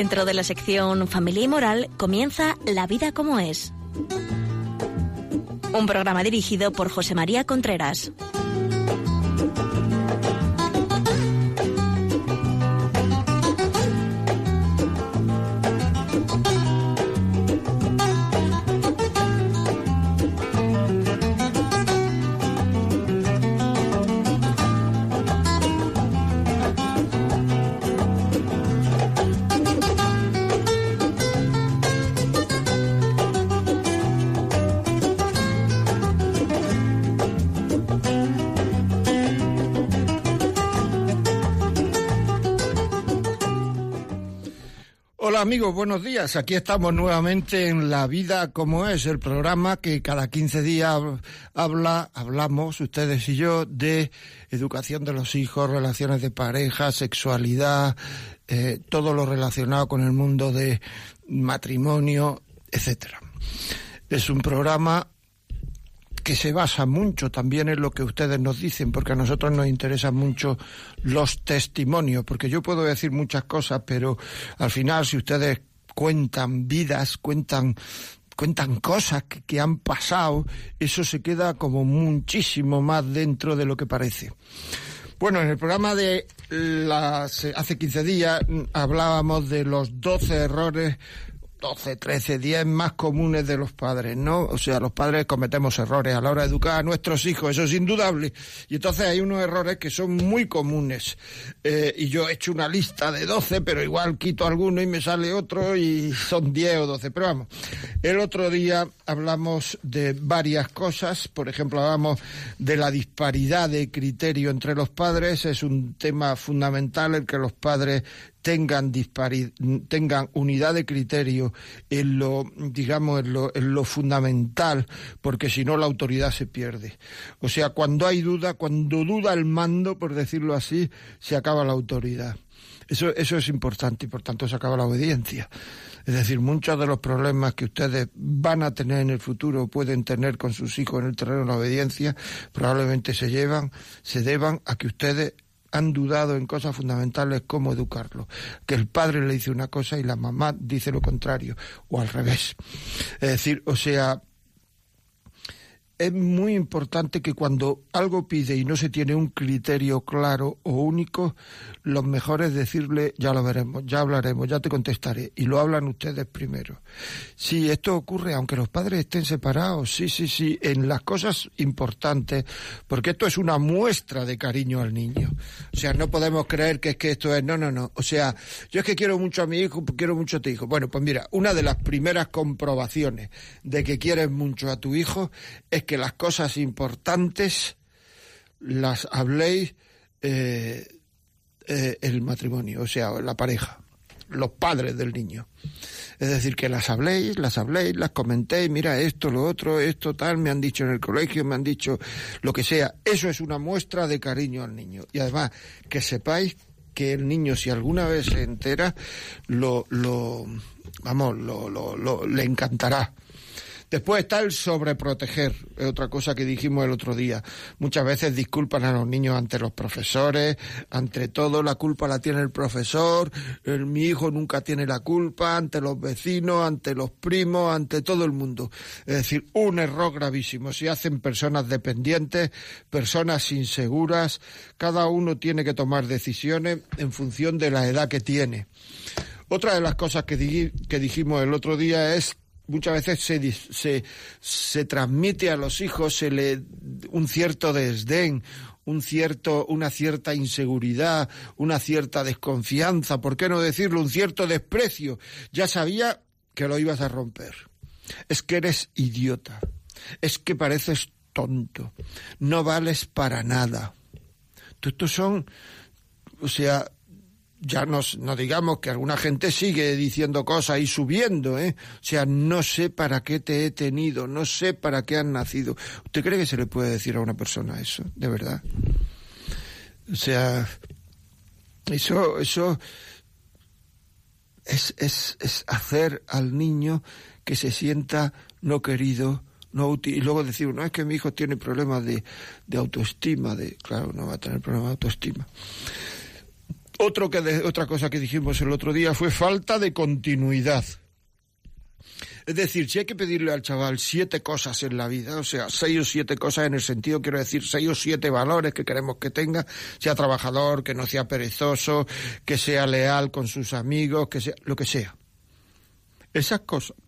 Dentro de la sección Familia y Moral comienza La vida como es. Un programa dirigido por José María Contreras. Amigos, buenos días. Aquí estamos nuevamente en La Vida como es, el programa que cada 15 días habla, hablamos, ustedes y yo, de educación de los hijos, relaciones de pareja, sexualidad, eh, todo lo relacionado con el mundo de matrimonio, etcétera. Es un programa que se basa mucho también en lo que ustedes nos dicen, porque a nosotros nos interesan mucho los testimonios, porque yo puedo decir muchas cosas, pero al final si ustedes cuentan vidas, cuentan cuentan cosas que, han pasado, eso se queda como muchísimo más dentro de lo que parece. Bueno, en el programa de las, hace 15 días hablábamos de los 12 errores 12, 13, 10 más comunes de los padres, ¿no? O sea, los padres cometemos errores a la hora de educar a nuestros hijos, eso es indudable. Y entonces hay unos errores que son muy comunes. Eh, y yo he hecho una lista de 12, pero igual quito alguno y me sale otro y son 10 o 12. Pero vamos, el otro día hablamos de varias cosas, por ejemplo, hablamos de la disparidad de criterio entre los padres, es un tema fundamental el que los padres tengan tengan unidad de criterio en lo digamos en lo, en lo fundamental porque si no la autoridad se pierde. O sea cuando hay duda cuando duda el mando por decirlo así se acaba la autoridad. Eso eso es importante y por tanto se acaba la obediencia. Es decir, muchos de los problemas que ustedes van a tener en el futuro, pueden tener con sus hijos en el terreno de la obediencia, probablemente se llevan, se deban a que ustedes han dudado en cosas fundamentales como educarlo. Que el padre le dice una cosa y la mamá dice lo contrario, o al revés. Es decir, o sea, es muy importante que cuando algo pide y no se tiene un criterio claro o único, lo mejor es decirle, ya lo veremos, ya hablaremos, ya te contestaré. Y lo hablan ustedes primero. Si esto ocurre, aunque los padres estén separados, sí, sí, sí, en las cosas importantes, porque esto es una muestra de cariño al niño. O sea, no podemos creer que es que esto es, no, no, no. O sea, yo es que quiero mucho a mi hijo, quiero mucho a tu hijo. Bueno, pues mira, una de las primeras comprobaciones de que quieres mucho a tu hijo es las cosas importantes las habléis eh, eh, el matrimonio, o sea, la pareja, los padres del niño. Es decir, que las habléis, las habléis, las comentéis, mira esto, lo otro, esto tal, me han dicho en el colegio, me han dicho lo que sea. Eso es una muestra de cariño al niño. Y además, que sepáis que el niño, si alguna vez se entera, lo, lo vamos, lo, lo, le encantará. Después está el sobreproteger, es otra cosa que dijimos el otro día. Muchas veces disculpan a los niños ante los profesores, ante todo la culpa la tiene el profesor, mi hijo nunca tiene la culpa, ante los vecinos, ante los primos, ante todo el mundo. Es decir, un error gravísimo. Si hacen personas dependientes, personas inseguras, cada uno tiene que tomar decisiones en función de la edad que tiene. Otra de las cosas que dijimos el otro día es muchas veces se, se, se transmite a los hijos se le, un cierto desdén, un cierto, una cierta inseguridad, una cierta desconfianza, ¿por qué no decirlo? Un cierto desprecio. Ya sabía que lo ibas a romper. Es que eres idiota. Es que pareces tonto. No vales para nada. Estos son, o sea, ya nos, no digamos que alguna gente sigue diciendo cosas y subiendo, ¿eh? O sea, no sé para qué te he tenido, no sé para qué has nacido. ¿Usted cree que se le puede decir a una persona eso, de verdad? O sea, eso, eso es, es, es hacer al niño que se sienta no querido, no y luego decir, no es que mi hijo tiene problemas de, de autoestima, de claro, no va a tener problemas de autoestima. Otro que otra cosa que dijimos el otro día fue falta de continuidad. Es decir, si hay que pedirle al chaval siete cosas en la vida, o sea, seis o siete cosas en el sentido, quiero decir, seis o siete valores que queremos que tenga, sea trabajador, que no sea perezoso, que sea leal con sus amigos, que sea lo que sea. Esas cosas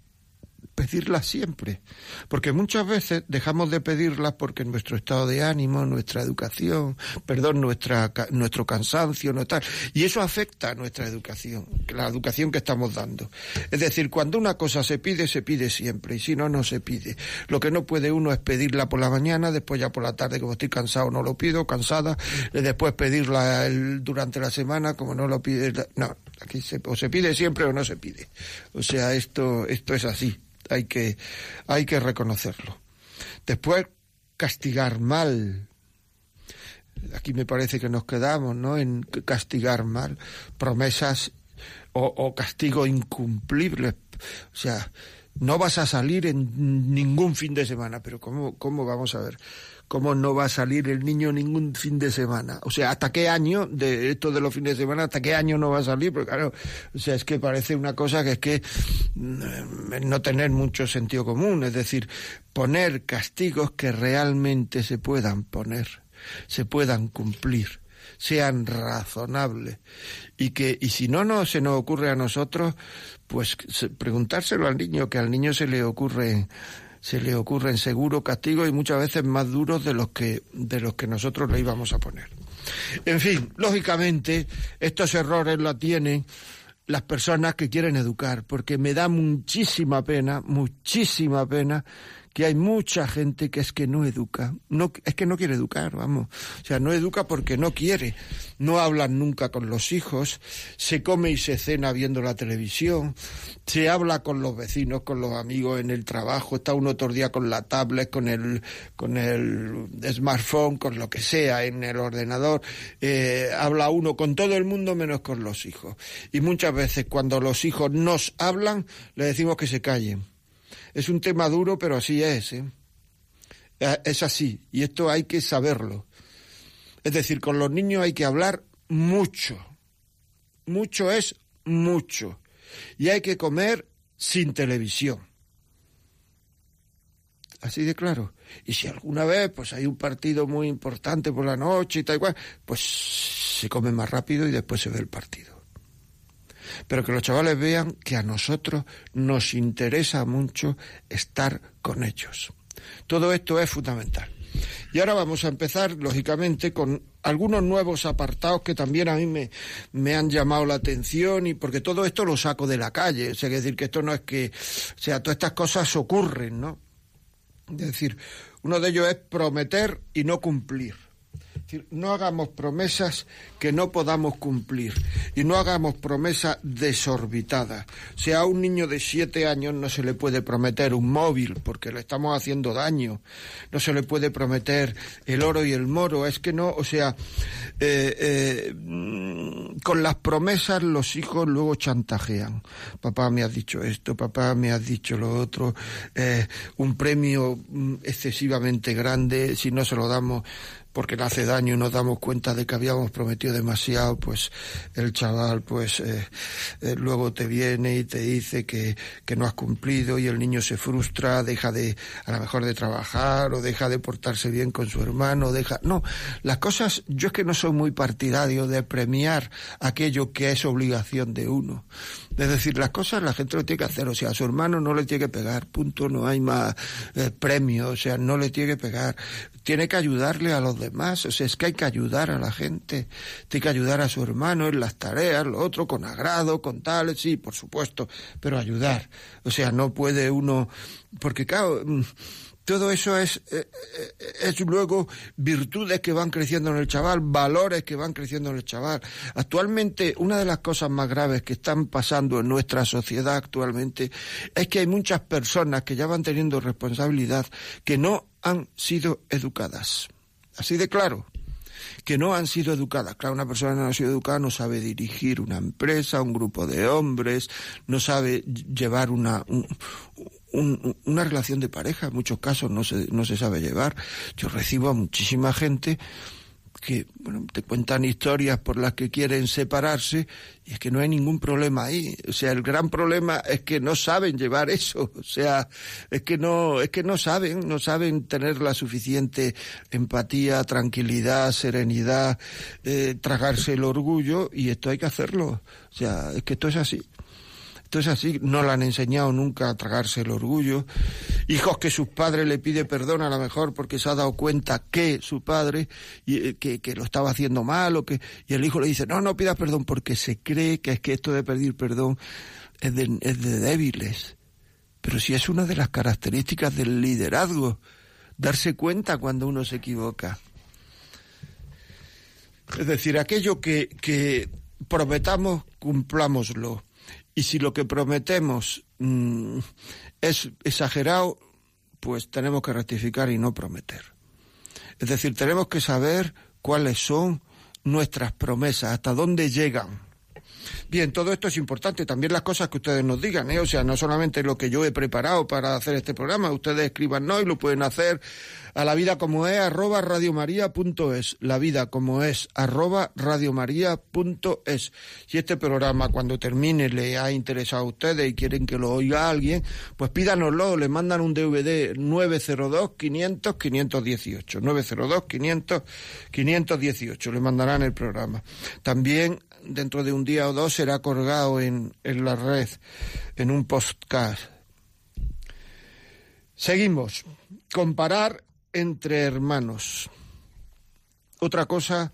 pedirlas siempre, porque muchas veces dejamos de pedirlas porque nuestro estado de ánimo, nuestra educación, perdón, nuestra, nuestro cansancio, no tal, y eso afecta a nuestra educación, la educación que estamos dando. Es decir, cuando una cosa se pide, se pide siempre, y si no, no se pide. Lo que no puede uno es pedirla por la mañana, después ya por la tarde, como estoy cansado, no lo pido, cansada, después pedirla durante la semana, como no lo pide, no, aquí se, o se pide siempre o no se pide. O sea, esto, esto es así hay que, hay que reconocerlo. Después, castigar mal. Aquí me parece que nos quedamos, ¿no? En castigar mal. Promesas o, castigo incumplibles. O sea, no vas a salir en ningún fin de semana, pero ¿cómo, cómo vamos a ver? ¿Cómo no va a salir el niño ningún fin de semana? O sea, ¿hasta qué año de esto de los fines de semana, hasta qué año no va a salir? Porque claro, o sea, es que parece una cosa que es que mm, no tener mucho sentido común, es decir, poner castigos que realmente se puedan poner, se puedan cumplir sean razonables y que y si no no se nos ocurre a nosotros pues preguntárselo al niño que al niño se le ocurre se le ocurren seguro castigos y muchas veces más duros de los que de los que nosotros le íbamos a poner. En fin, lógicamente estos errores lo tienen las personas que quieren educar, porque me da muchísima pena, muchísima pena que hay mucha gente que es que no educa, no, es que no quiere educar, vamos, o sea, no educa porque no quiere, no hablan nunca con los hijos, se come y se cena viendo la televisión, se habla con los vecinos, con los amigos en el trabajo, está uno el día con la tablet, con el, con el smartphone, con lo que sea, en el ordenador, eh, habla uno con todo el mundo menos con los hijos. Y muchas veces cuando los hijos nos hablan, le decimos que se callen es un tema duro, pero así es. ¿eh? Es así, y esto hay que saberlo. Es decir, con los niños hay que hablar mucho. Mucho es mucho. Y hay que comer sin televisión. Así de claro. Y si alguna vez pues hay un partido muy importante por la noche y tal cual, pues se come más rápido y después se ve el partido pero que los chavales vean que a nosotros nos interesa mucho estar con ellos. Todo esto es fundamental. Y ahora vamos a empezar, lógicamente, con algunos nuevos apartados que también a mí me, han llamado la atención y porque todo esto lo saco de la calle. O sea, es decir, que esto no es que, o sea, todas estas cosas ocurren, ¿no? Es decir, uno de ellos es prometer y no cumplir no hagamos promesas que no podamos cumplir y no hagamos promesas desorbitadas. O sea, a un niño de siete años no se le puede prometer un móvil porque le estamos haciendo daño. No se le puede prometer el oro y el moro. Es que no, o sea, eh, eh, con las promesas los hijos luego chantajean. Papá me ha dicho esto, papá me ha dicho lo otro. Eh, un premio mm, excesivamente grande, si no se lo damos porque le hace daño y nos damos cuenta de que habíamos prometido demasiado, pues el chaval pues eh, eh, luego te viene y te dice que, que no has cumplido y el niño se frustra, deja de a lo mejor de trabajar o deja de portarse bien con su hermano, deja... No, las cosas, yo es que no soy muy partidario de premiar aquello que es obligación de uno. Es decir, las cosas la gente lo tiene que hacer, o sea, a su hermano no le tiene que pegar, punto, no hay más eh, premio, o sea, no le tiene que pegar, tiene que ayudarle a los demás, o sea, es que hay que ayudar a la gente, tiene que ayudar a su hermano en las tareas, lo otro con agrado, con tal, sí, por supuesto, pero ayudar, o sea, no puede uno, porque claro, mm, todo eso es, eh, eh, es luego virtudes que van creciendo en el chaval, valores que van creciendo en el chaval. Actualmente, una de las cosas más graves que están pasando en nuestra sociedad actualmente es que hay muchas personas que ya van teniendo responsabilidad que no han sido educadas. Así de claro que no han sido educadas. Claro, una persona que no ha sido educada no sabe dirigir una empresa, un grupo de hombres, no sabe llevar una, una relación de pareja, en muchos casos no se, no se sabe llevar. Yo recibo a muchísima gente que bueno, te cuentan historias por las que quieren separarse y es que no hay ningún problema ahí. O sea, el gran problema es que no saben llevar eso. O sea, es que no, es que no saben, no saben tener la suficiente empatía, tranquilidad, serenidad, eh, tragarse el orgullo y esto hay que hacerlo. O sea, es que esto es así. Entonces así no le han enseñado nunca a tragarse el orgullo. Hijos que sus padres le pide perdón a lo mejor porque se ha dado cuenta que su padre y, eh, que, que, lo estaba haciendo mal o que y el hijo le dice no no pidas perdón porque se cree que es que esto de pedir perdón es de, es de débiles. Pero si es una de las características del liderazgo, darse cuenta cuando uno se equivoca. Es decir, aquello que, que prometamos, cumplámoslo. Y si lo que prometemos mmm, es exagerado, pues tenemos que rectificar y no prometer. Es decir, tenemos que saber cuáles son nuestras promesas, hasta dónde llegan. Bien, todo esto es importante, también las cosas que ustedes nos digan, ¿eh? o sea, no solamente lo que yo he preparado para hacer este programa, ustedes escriban no y lo pueden hacer a la vida como es arroba radiomaria.es, la vida como es arroba radiomaria.es. Si este programa cuando termine le ha interesado a ustedes y quieren que lo oiga alguien, pues pídanoslo, le mandan un DVD 902 500 518, 902 500 518, le mandarán el programa. También dentro de un día o dos será colgado en, en la red, en un podcast. Seguimos. Comparar entre hermanos. Otra cosa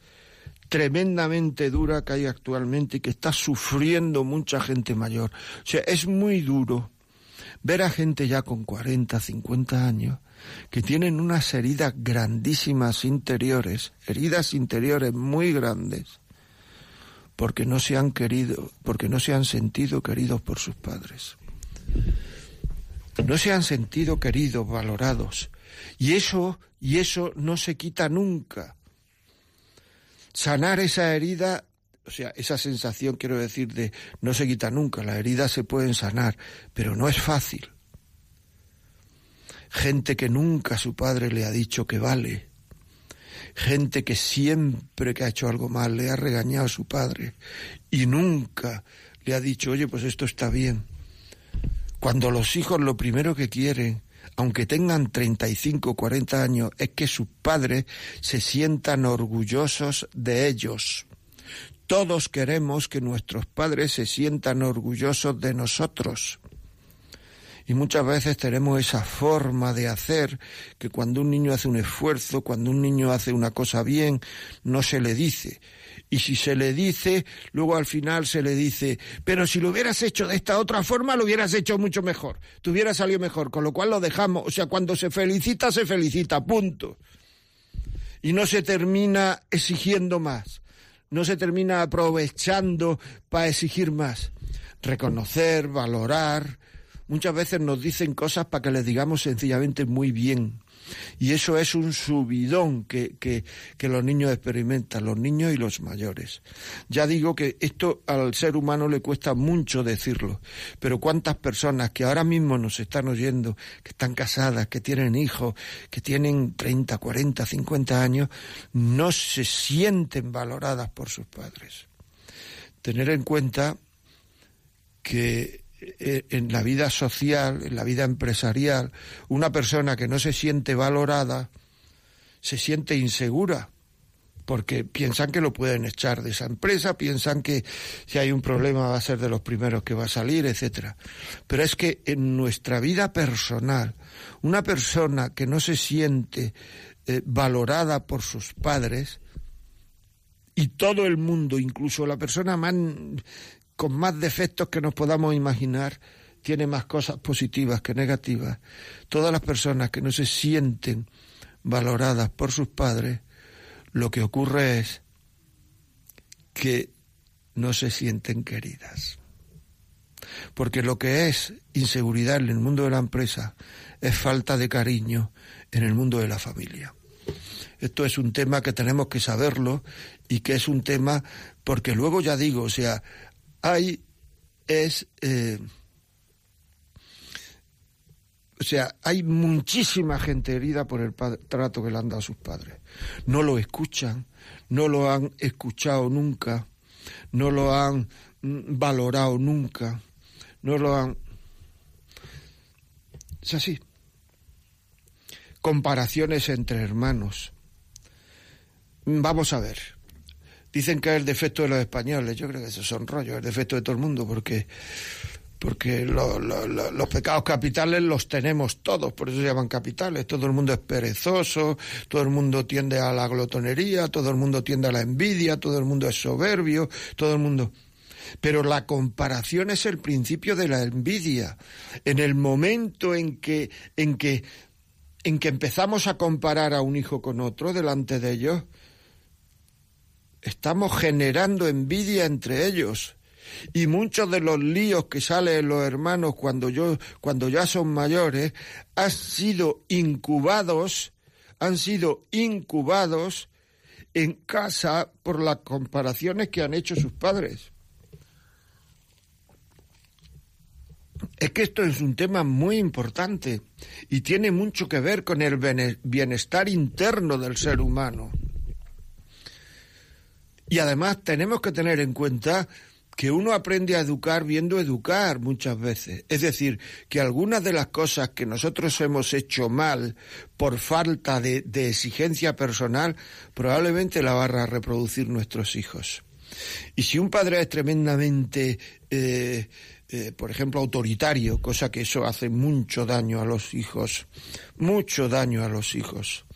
tremendamente dura que hay actualmente y que está sufriendo mucha gente mayor. O sea, es muy duro ver a gente ya con 40, 50 años que tienen unas heridas grandísimas interiores, heridas interiores muy grandes, porque no se han querido, porque no se han sentido queridos por sus padres. No se han sentido queridos, valorados. Y eso, y eso no se quita nunca. Sanar esa herida, o sea, esa sensación, quiero decir, de no se quita nunca. Las heridas se pueden sanar, pero no es fácil. Gente que nunca su padre le ha dicho que vale. Gente que siempre que ha hecho algo mal le ha regañado a su padre y nunca le ha dicho, oye, pues esto está bien. Cuando los hijos lo primero que quieren aunque tengan 35 o 40 años, es que sus padres se sientan orgullosos de ellos. Todos queremos que nuestros padres se sientan orgullosos de nosotros. Y muchas veces tenemos esa forma de hacer que cuando un niño hace un esfuerzo, cuando un niño hace una cosa bien, no se le dice. Y si se le dice, luego al final se le dice, pero si lo hubieras hecho de esta otra forma, lo hubieras hecho mucho mejor, te hubiera salido mejor, con lo cual lo dejamos, o sea, cuando se felicita, se felicita, punto. Y no se termina exigiendo más, no se termina aprovechando para exigir más. Reconocer, valorar, muchas veces nos dicen cosas para que les digamos sencillamente muy bien y eso es un subidón que, que, que los niños experimentan, los niños y los mayores. Ya digo que esto al ser humano le cuesta mucho decirlo, pero cuántas personas que ahora mismo nos están oyendo, que están casadas, que tienen hijos, que tienen 30, 40, 50 años, no se sienten valoradas por sus padres. Tener en cuenta que en la vida social, en la vida empresarial, una persona que no se siente valorada, se siente insegura, porque piensan que lo pueden echar de esa empresa, piensan que si hay un problema va a ser de los primeros que va a salir, etcétera. Pero es que en nuestra vida personal, una persona que no se siente eh, valorada por sus padres, y todo el mundo, incluso la persona más con más defectos que nos podamos imaginar, tiene más cosas positivas que negativas. Todas las personas que no se sienten valoradas por sus padres, lo que ocurre es que no se sienten queridas. Porque lo que es inseguridad en el mundo de la empresa es falta de cariño en el mundo de la familia. Esto es un tema que tenemos que saberlo y que es un tema porque luego ya digo, o sea, hay es eh, o sea, hay muchísima gente herida por el trato que le han dado a sus padres. No lo escuchan, no lo han escuchado nunca, no lo han mm, valorado nunca, no lo han... Es así. Comparaciones entre hermanos. Vamos a ver. Dicen que es el defecto de los españoles. Yo creo que esos son rollos, el defecto de todo el mundo, porque porque los pecados capitales los tenemos todos, por eso se llaman capitales. Todo el mundo es perezoso, todo el mundo tiende a la glotonería, todo el mundo tiende a la envidia, todo el mundo es soberbio, todo el mundo. Pero la comparación es el principio de la envidia. En el momento en que, en que, en que empezamos a comparar a un hijo con otro delante de ellos, estamos generando envidia entre ellos y muchos de los líos que salen los hermanos cuando yo cuando ya son mayores han sido incubados han sido incubados en casa por las comparaciones que han hecho sus padres. Es que esto es un tema muy importante y tiene mucho que ver con el bienestar interno del ser humano. Y además tenemos que tener en cuenta que uno aprende a educar viendo educar muchas veces. Es decir, que algunas de las cosas que nosotros hemos hecho mal por falta de, exigencia personal, probablemente la van a reproducir nuestros hijos. Y si un padre es tremendamente, eh, eh, por ejemplo, autoritario, cosa que eso hace mucho daño a los hijos, mucho daño a los hijos,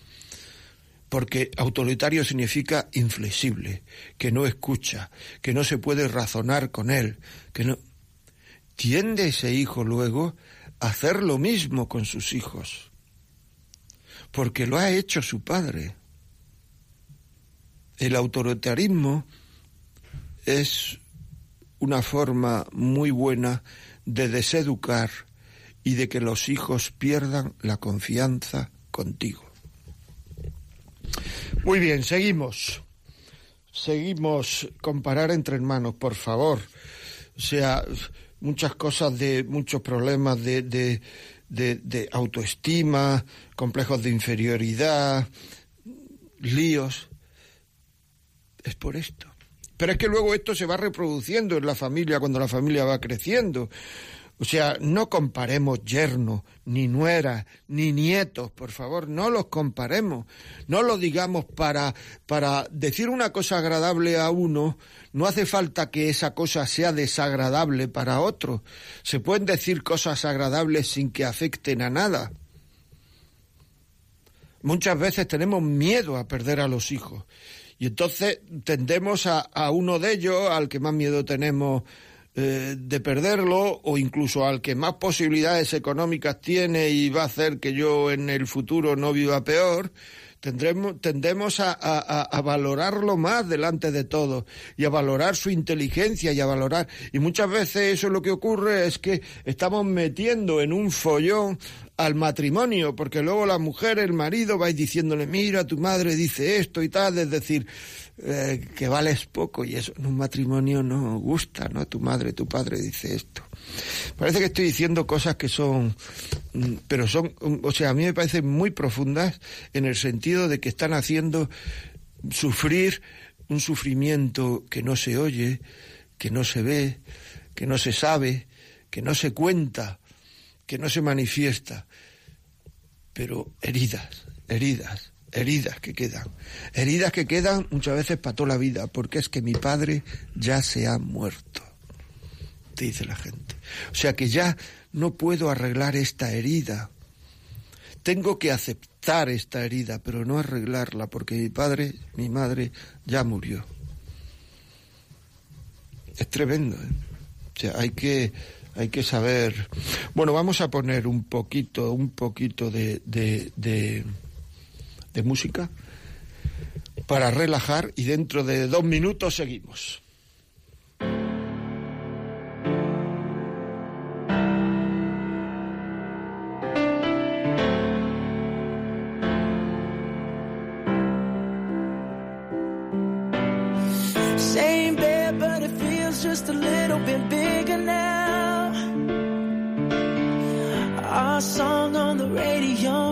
porque autoritario significa inflexible, que no escucha, que no se puede razonar con él, que no tiende ese hijo luego a hacer lo mismo con sus hijos, porque lo ha hecho su padre. El autoritarismo es una forma muy buena de deseducar y de que los hijos pierdan la confianza contigo. Muy bien, seguimos. Seguimos comparar entre hermanos, por favor. O sea, muchas cosas de, muchos problemas de, de, de, autoestima, complejos de inferioridad, líos. Es por esto. Pero es que luego esto se va reproduciendo en la familia cuando la familia va creciendo. O sea, no comparemos yernos, ni nueras, ni nietos, por favor, no los comparemos. No lo digamos para, para decir una cosa agradable a uno, no hace falta que esa cosa sea desagradable para otro. Se pueden decir cosas agradables sin que afecten a nada. Muchas veces tenemos miedo a perder a los hijos. Y entonces tendemos a, a uno de ellos, al que más miedo tenemos eh, de perderlo o incluso al que más posibilidades económicas tiene y va a hacer que yo en el futuro no viva peor, tendremos, tendemos a, valorarlo más delante de todo y a valorar su inteligencia y a valorar. Y muchas veces eso lo que ocurre es que estamos metiendo en un follón al matrimonio, porque luego la mujer, el marido, vais diciéndole, mira, tu madre dice esto y tal, es decir, eh, que vales poco y eso en un matrimonio no gusta, ¿no? Tu madre, tu padre dice esto. Parece que estoy diciendo cosas que son, mm, pero son, o sea, a mí me parecen muy profundas en el sentido de que están haciendo sufrir un sufrimiento que no se oye, que no se ve, que no se sabe, que no se cuenta, que no se manifiesta, pero heridas, heridas, heridas que quedan, heridas que quedan muchas veces para toda la vida, porque es que mi padre ya se ha muerto, dice la gente. O sea que ya no puedo arreglar esta herida. Tengo que aceptar esta herida, pero no arreglarla, porque mi padre, mi madre, ya murió. Es tremendo. ¿eh? O sea, hay que, hay que saber. Bueno, vamos a poner un poquito, un poquito de, de música para relajar y dentro de dos minutos seguimos. Song on the radio,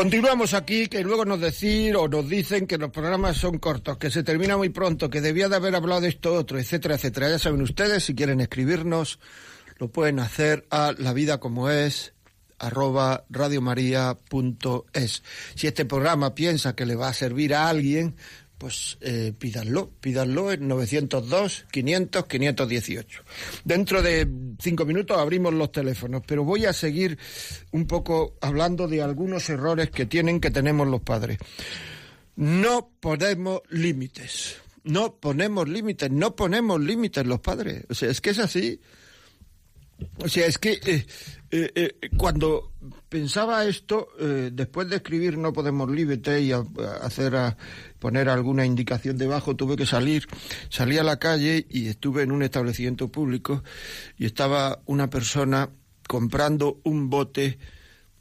Continuamos aquí, que luego nos decir o nos dicen que los programas son cortos, que se termina muy pronto, que debía de haber hablado esto otro, etcétera, etcétera. Ya saben ustedes, si quieren escribirnos, lo pueden hacer a la vida como es arroba radiomaria.es. Si este programa piensa que le va a servir a alguien, pues eh, pídanlo, pídanlo en 902 500 518. Dentro de cinco minutos abrimos los teléfonos, pero voy a seguir un poco hablando de algunos errores que tienen que tenemos los padres. No ponemos límites, no ponemos límites, no ponemos límites los padres. O sea, es que es así. O sea, es que eh, eh, eh, cuando pensaba esto, eh, después de escribir No Podemos Límite y hacer a poner alguna indicación debajo, tuve que salir. Salí a la calle y estuve en un establecimiento público y estaba una persona comprando un bote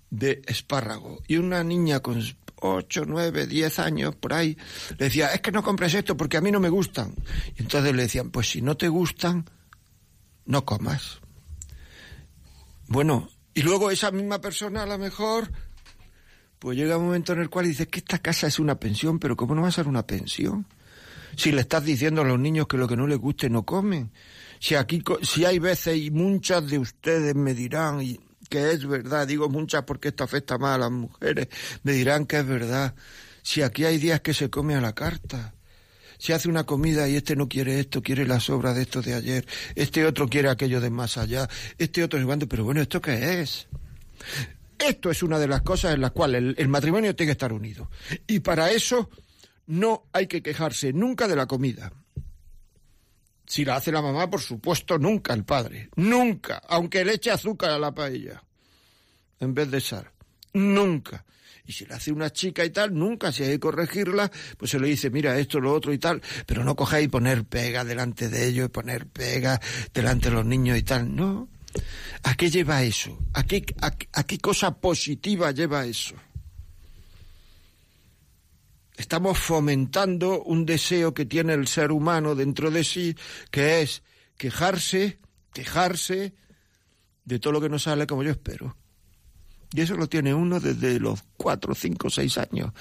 de espárrago y una niña con ocho, nueve, diez años por ahí le decía, es que no compres esto porque a mí no me gustan. Y entonces le decían, pues si no te gustan, no comas. Bueno, y luego esa misma persona a lo mejor, pues llega un momento en el cual dice que esta casa es una pensión, pero ¿cómo no va a ser una pensión? Si le estás diciendo a los niños que lo que no les guste no comen. Si aquí, si hay veces y muchas de ustedes me dirán que es verdad, digo muchas porque esto afecta más a las mujeres, me dirán que es verdad. Si aquí hay días que se come a la carta. Si hace una comida y este no quiere esto, quiere la sobra de esto de ayer, este otro quiere aquello de más allá, este otro es pero bueno, ¿esto qué es? Esto es una de las cosas en las cuales el, el matrimonio tiene que estar unido. Y para eso no hay que quejarse nunca de la comida. Si la hace la mamá, por supuesto, nunca el padre. Nunca. Aunque le eche azúcar a la paella. En vez de sal. Nunca. Y si la hace una chica y tal, nunca. Si hay que corregirla, pues se le dice, mira, esto, lo otro y tal. Pero no cojáis y poner pega delante de ellos, poner pega delante de los niños y tal. No. ¿A qué lleva eso? ¿A qué, a, a qué cosa positiva lleva eso? Estamos fomentando un deseo que tiene el ser humano dentro de sí, que es quejarse, quejarse de todo lo que no sale como yo espero. Y eso lo tiene uno desde los cuatro, cinco, seis años.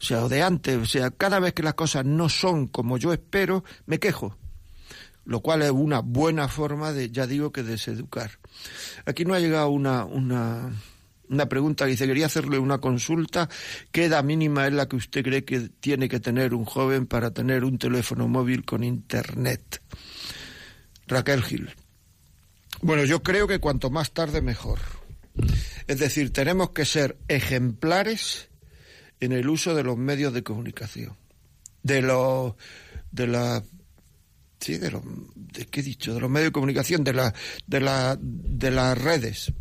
O sea, o de antes. O sea, cada vez que las cosas no son como yo espero, me quejo. Lo cual es una buena forma de, ya digo, que deseducar. Aquí no ha llegado una, una, una pregunta que dice, quería hacerle una consulta. ¿Qué edad mínima es la que usted cree que tiene que tener un joven para tener un teléfono móvil con internet? Raquel Gil. Bueno, yo creo que cuanto más tarde mejor. Es decir, tenemos que ser ejemplares en el uso de los medios de comunicación. De los de la sí, de los de qué he dicho, de los medios de comunicación, de la de la de las redes,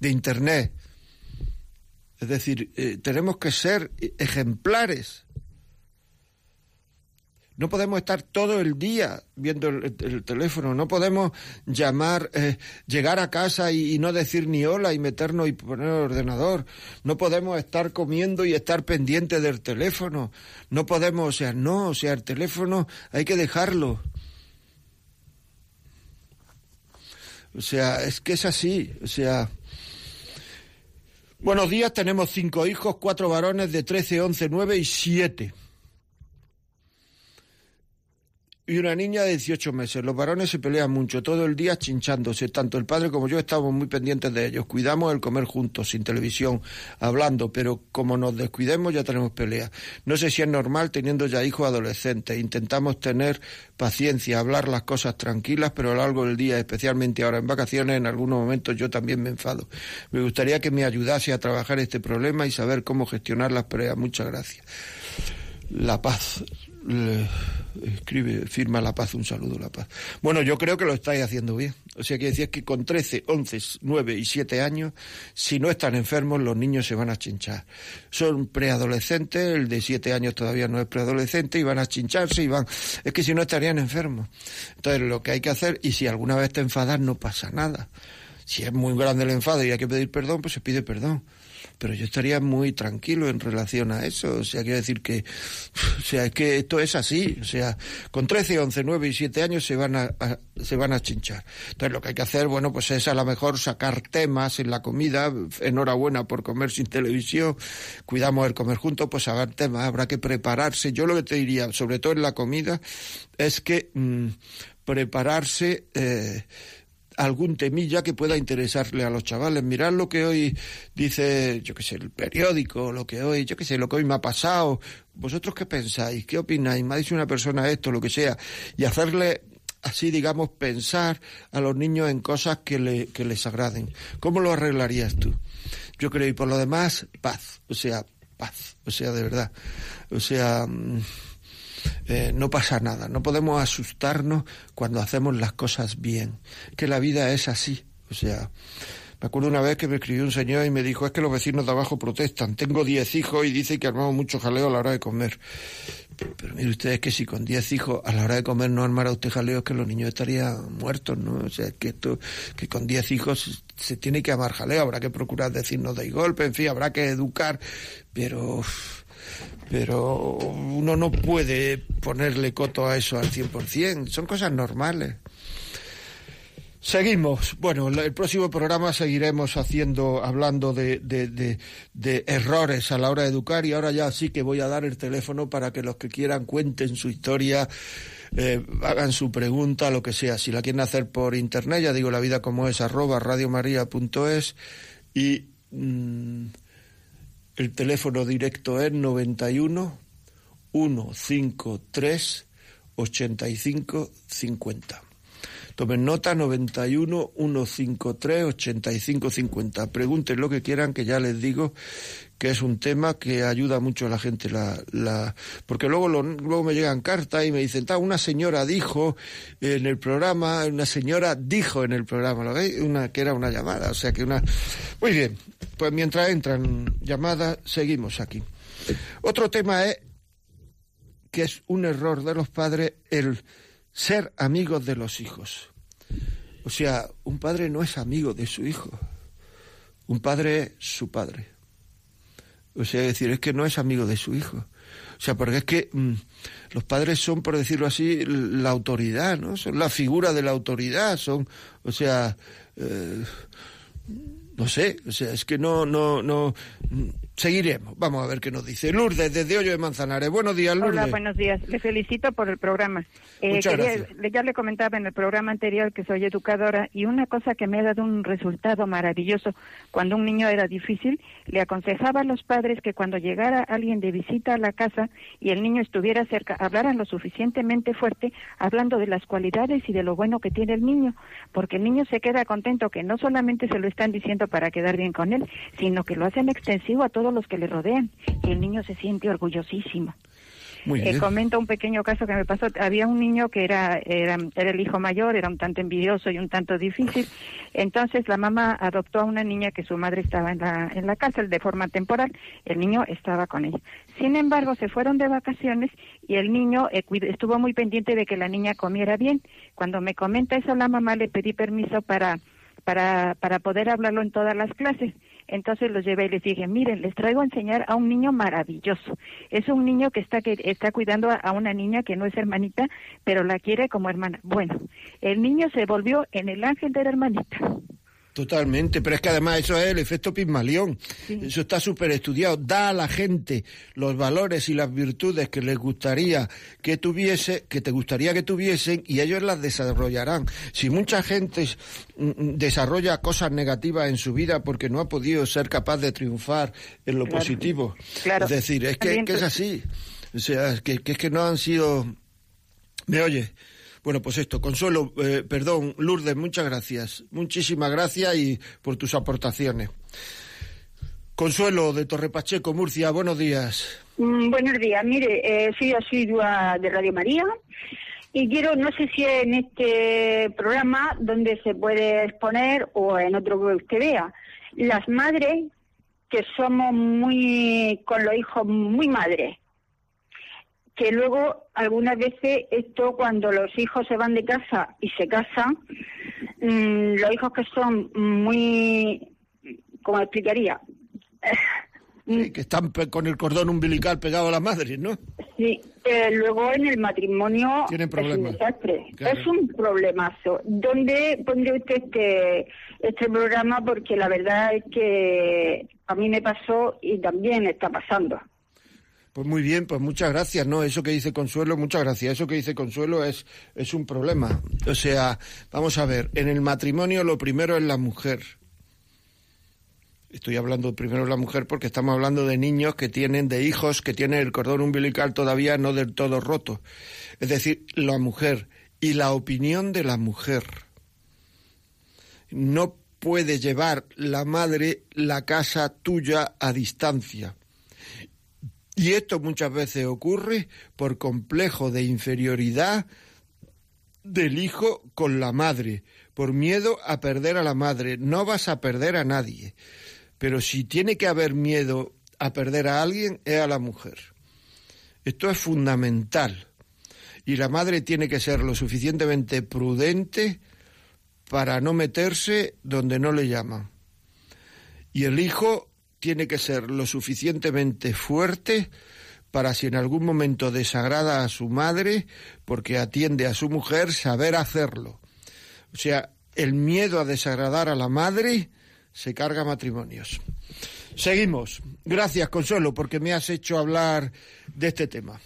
de internet. Es decir, eh, tenemos que ser ejemplares. No podemos estar todo el día viendo el, el teléfono, no podemos llamar, eh, llegar a casa y, no decir ni hola y meternos y poner el ordenador. No podemos estar comiendo y estar pendiente del teléfono. No podemos, o sea, no, o sea, el teléfono hay que dejarlo. O sea, es que es así, o sea, Buenos días, tenemos cinco hijos, cuatro varones de 13, 11, 9 y 7. Y una niña de 18 meses. Los varones se pelean mucho, todo el día chinchándose. Tanto el padre como yo estamos muy pendientes de ellos. Cuidamos el comer juntos, sin televisión, hablando, pero como nos descuidemos ya tenemos peleas. No sé si es normal teniendo ya hijos adolescentes. Intentamos tener paciencia, hablar las cosas tranquilas, pero a lo largo del día, especialmente ahora en vacaciones, en algunos momentos yo también me enfado. Me gustaría que me ayudase a trabajar este problema y saber cómo gestionar las peleas. Muchas gracias. La paz le escribe, firma La Paz, un saludo La Paz. Bueno, yo creo que lo estáis haciendo bien. O sea, que decir que con 13, 11, 9 y 7 años, si no están enfermos, los niños se van a chinchar. Son preadolescentes, el de 7 años todavía no es preadolescente, y van a chincharse y van... Es que si no estarían enfermos. Entonces, lo que hay que hacer, y si alguna vez te enfadas, no pasa nada. Si es muy grande el enfado y hay que pedir perdón, pues se pide perdón pero yo estaría muy tranquilo en relación a eso. O sea, quiero decir que, o sea, es que esto es así. O sea, con 13, 11, 9 y 7 años se van a, se van a chinchar. Entonces, lo que hay que hacer, bueno, pues es a lo mejor sacar temas en la comida. Enhorabuena por comer sin televisión. Cuidamos el comer juntos, pues sacar temas. Habrá que prepararse. Yo lo que te diría, sobre todo en la comida, es que mm, prepararse. Eh, algún temilla que pueda interesarle a los chavales. Mirad lo que hoy dice, yo qué sé, el periódico, lo que hoy, yo qué sé, lo que hoy me ha pasado. ¿Vosotros qué pensáis? ¿Qué opináis? Me ha dicho una persona esto, lo que sea. Y hacerle así, digamos, pensar a los niños en cosas que, le, que les agraden. ¿Cómo lo arreglarías tú? Yo creo, y por lo demás, paz. O sea, paz. O sea, de verdad. O sea... Mm, eh, no pasa nada, no podemos asustarnos cuando hacemos las cosas bien, que la vida es así, o sea, me acuerdo una vez que me escribió un señor y me dijo, es que los vecinos de abajo protestan, tengo diez hijos y dice que armamos mucho jaleo a la hora de comer. Pero, mire usted, que si con diez hijos a la hora de comer no armara usted jaleo, es que los niños estarían muertos, ¿no? O sea, que esto, que con diez hijos se tiene que amar jaleo, habrá que procurar decirnos de golpe, en fin, habrá que educar, pero pero uno no puede ponerle coto a eso al 100%, son cosas normales. Seguimos. Bueno, el próximo programa seguiremos haciendo, hablando de, de, de, errores a la hora de educar y ahora ya sí que voy a dar el teléfono para que los que quieran cuenten su historia, eh, hagan su pregunta, lo que sea. Si la quieren hacer por internet, ya digo la vida como es, arroba radiomaria.es y... Mm, el teléfono directo es 91 153 85 50. Tomen nota 91 153 85 50. Pregunten lo que quieran, que ya les digo que es un tema que ayuda mucho a la gente. La, la, porque luego, luego me llegan cartas y me dicen, una señora dijo en el programa, una señora dijo en el programa, ¿lo veis? Una, que era una llamada, o sea que una... Muy bien, pues mientras entran llamadas, seguimos aquí. Otro tema es que es un error de los padres el ser amigos de los hijos. O sea, un padre no es amigo de su hijo. Un padre es su padre. O sea, decir, es que no es amigo de su hijo. O sea, porque es que mm, los padres son, por decirlo así, la autoridad, ¿no? Son la figura de la autoridad, son, o sea, eh, no sé, o sea, es que no, no, no, Seguiremos. Vamos a ver qué nos dice. Lourdes, desde Hoyo de Manzanares. Buenos días, Lourdes. Hola, buenos días. Le felicito por el programa. Eh, quería, Ya le comentaba en el programa anterior que soy educadora y una cosa que me ha dado un resultado maravilloso. Cuando un niño era difícil, le aconsejaba a los padres que cuando llegara alguien de visita a la casa y el niño estuviera cerca, hablaran lo suficientemente fuerte, hablando de las cualidades y de lo bueno que tiene el niño, porque el niño se queda contento que no solamente se lo están diciendo para quedar bien con él, sino que lo hacen extensivo a todo los que le rodean y el niño se siente orgullosísimo. Muy eh, comento un pequeño caso que me pasó. Había un niño que era, era, era, el hijo mayor, era un tanto envidioso y un tanto difícil. Entonces la mamá adoptó a una niña que su madre estaba en la, en la cárcel de forma temporal. El niño estaba con ella. Sin embargo, se fueron de vacaciones y el niño eh, estuvo muy pendiente de que la niña comiera bien. Cuando me comenta eso la mamá le pedí permiso para, para, para poder hablarlo en todas las clases. Entonces los llevé y les dije, miren, les traigo a enseñar a un niño maravilloso. Es un niño que está, que está cuidando a, una niña que no es hermanita, pero la quiere como hermana. Bueno, el niño se volvió en el ángel de la hermanita. Totalmente, pero es que además eso es el efecto Pigmalión. Eso está súper estudiado. Da a la gente los valores y las virtudes que les gustaría que tuviese, que te gustaría que tuviesen, y ellos las desarrollarán. Si mucha gente mm, mm, desarrolla cosas negativas en su vida porque no ha podido ser capaz de triunfar en lo positivo, es decir, es que, es así. O sea, que, que es que no han sido. ¿Me oye? Bueno, pues esto, Consuelo, eh, perdón, Lourdes, muchas gracias. Muchísimas gracias y por tus aportaciones. Consuelo de Torre Pacheco, Murcia, buenos días. Mm, buenos días, mire, eh, soy asidua de Radio María y quiero, no sé si en este programa donde se puede exponer o en otro que usted vea, las madres que somos muy, con los hijos muy madres, que luego algunas veces esto cuando los hijos se van de casa y se casan, mm, los hijos que son muy, ¿cómo explicaría? Sí, que están con el cordón umbilical pegado a la madre, ¿no? Sí, luego en el matrimonio Tienen problemas. es un desastre, es un problemazo. ¿Dónde pondría usted este, este programa? Porque la verdad es que a mí me pasó y también está pasando. Pues muy bien, pues muchas gracias, ¿no? Eso que dice Consuelo, muchas gracias. Eso que dice Consuelo es, es un problema. O sea, vamos a ver, en el matrimonio lo primero es la mujer. Estoy hablando primero de la mujer porque estamos hablando de niños que tienen, de hijos que tienen el cordón umbilical todavía no del todo roto. Es decir, la mujer y la opinión de la mujer. No puede llevar la madre la casa tuya a distancia. Y esto muchas veces ocurre por complejo de inferioridad del hijo con la madre, por miedo a perder a la madre. No vas a perder a nadie, pero si tiene que haber miedo a perder a alguien, es a la mujer. Esto es fundamental. Y la madre tiene que ser lo suficientemente prudente para no meterse donde no le llaman. Y el hijo tiene que ser lo suficientemente fuerte para si en algún momento desagrada a su madre, porque atiende a su mujer, saber hacerlo. O sea, el miedo a desagradar a la madre se carga matrimonios. Seguimos. Gracias, Consuelo, porque me has hecho hablar de este tema.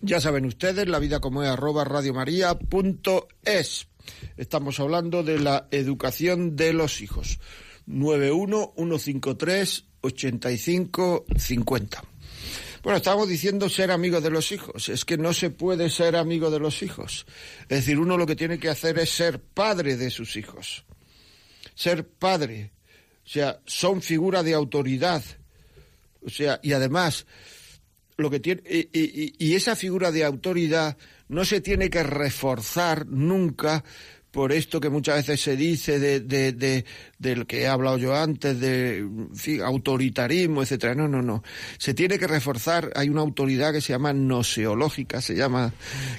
Ya saben ustedes, la vida como es arroba radiomaria.es. Estamos hablando de la educación de los hijos. 911538550. Bueno, estábamos diciendo ser amigo de los hijos. Es que no se puede ser amigo de los hijos. Es decir, uno lo que tiene que hacer es ser padre de sus hijos. Ser padre. O sea, son figura de autoridad. O sea, y además, lo que tiene. Y esa figura de autoridad no se tiene que reforzar nunca por esto que muchas veces se dice de, de, del que he hablado yo antes, de autoritarismo, etcétera. No, no, no. Se tiene que reforzar, hay una autoridad que se llama noseológica, se llama,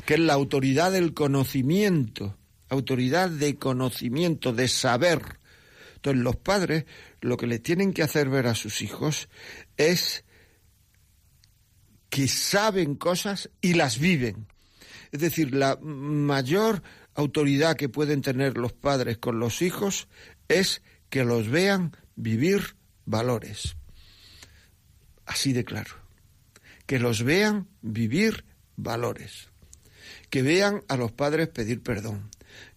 que es la autoridad del conocimiento, autoridad de conocimiento, de saber. Entonces los padres lo que le tienen que hacer ver a sus hijos es que saben cosas y las viven. Es decir, la mayor autoridad que pueden tener los padres con los hijos es que los vean vivir valores. Así de claro. Que los vean vivir valores. Que vean a los padres pedir perdón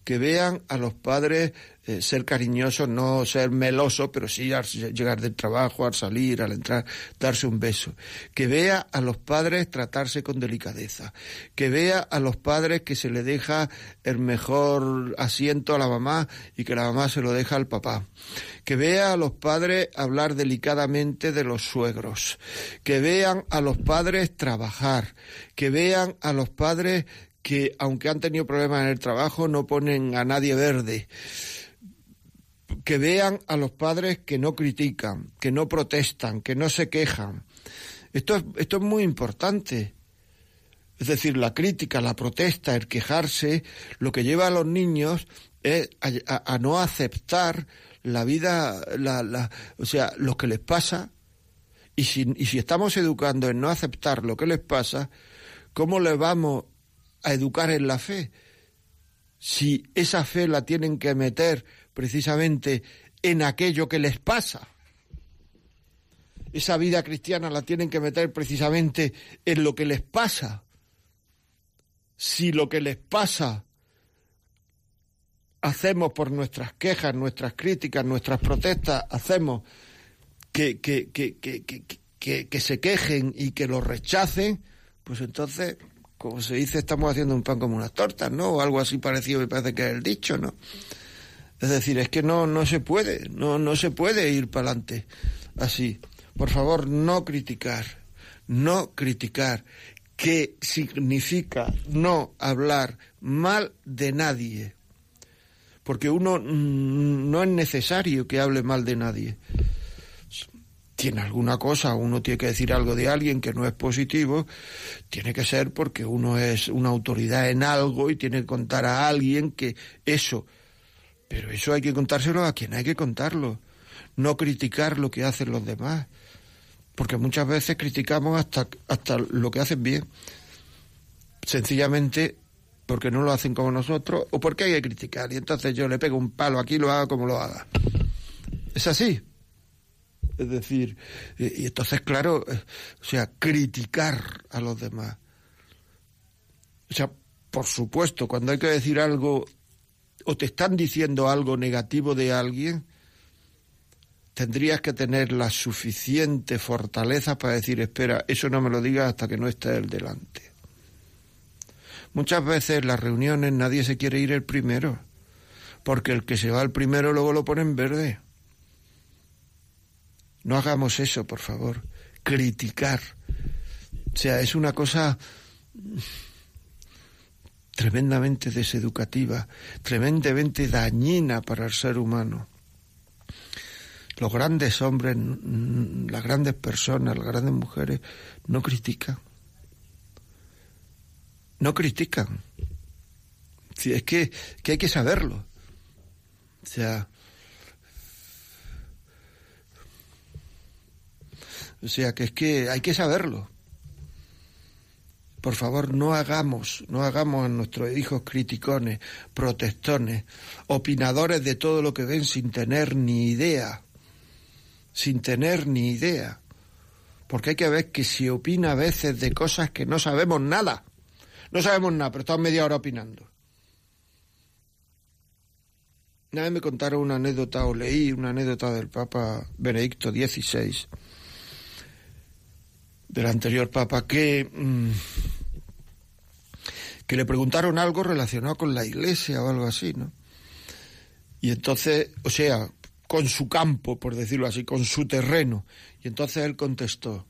que vean a los padres eh, ser cariñosos, no ser melosos, pero sí al llegar del trabajo, al salir, al entrar, darse un beso. Que vea a los padres tratarse con delicadeza. Que vea a los padres que se le deja el mejor asiento a la mamá y que la mamá se lo deja al papá. Que vea a los padres hablar delicadamente de los suegros. Que vean a los padres trabajar. Que vean a los padres que, aunque han tenido problemas en el trabajo, no ponen a nadie verde. Que vean a los padres que no critican, que no protestan, que no se quejan. Esto es, esto es muy importante. Es decir, la crítica, la protesta, el quejarse, lo que lleva a los niños es a, no aceptar la vida, la, la, o sea, lo que les pasa. Y si, y si estamos educando en no aceptar lo que les pasa, ¿cómo le vamos a educar en la fe. si esa fe la tienen que meter precisamente en aquello que les pasa. Esa vida cristiana la tienen que meter precisamente en lo que les pasa. Si lo que les pasa hacemos por nuestras quejas, nuestras críticas, nuestras protestas, hacemos que, que, que, que, se quejen y que lo rechacen, pues entonces, como se dice, estamos haciendo un pan como unas tortas, ¿no? O algo así parecido me parece que es el dicho, ¿no? Es decir, es que no, no se puede, no, no se puede ir para adelante así. Por favor, no criticar, no criticar, que significa no hablar mal de nadie porque uno mm, no es necesario que hable mal de nadie. Tiene alguna cosa, uno tiene que decir algo de alguien que no es positivo, tiene que ser porque uno es una autoridad en algo y tiene que contar a alguien que eso, pero eso hay que contárselo a quien hay que contarlo, no criticar lo que hacen los demás, porque muchas veces criticamos hasta, hasta lo que hacen bien. Sencillamente porque no lo hacen como nosotros o porque hay que criticar. Y entonces yo le pego un palo aquí, lo haga como lo haga. Es así. Es decir, y, entonces, claro, eh, o sea, criticar a los demás. O sea, por supuesto, cuando hay que decir algo o te están diciendo algo negativo de alguien, tendrías que tener la suficiente fortaleza para decir, espera, eso no me lo digas hasta que no esté el delante. Muchas veces en las reuniones nadie se quiere ir el primero, porque el que se va el primero luego lo pone en verde. No hagamos eso, por favor. Criticar. O sea, es una cosa tremendamente deseducativa, tremendamente dañina para el ser humano. Los grandes hombres, las grandes personas, las grandes mujeres no critican no critican. Es que, que hay que saberlo. O sea, o sea, que es que hay que saberlo. Por favor, no hagamos, no hagamos a nuestros hijos criticones, protestones, opinadores de todo lo que ven sin tener ni idea, sin tener ni idea. Porque hay que ver que se opina a veces de cosas que no sabemos nada. No sabemos nada, pero estamos media hora opinando. Una vez me contaron una anécdota, o leí una anécdota del Papa Benedicto XVI, del anterior Papa, que, mm, que le preguntaron algo relacionado con la iglesia o algo así, ¿no? Y entonces, o sea, con su campo, por decirlo así, con su terreno. Y entonces él contestó,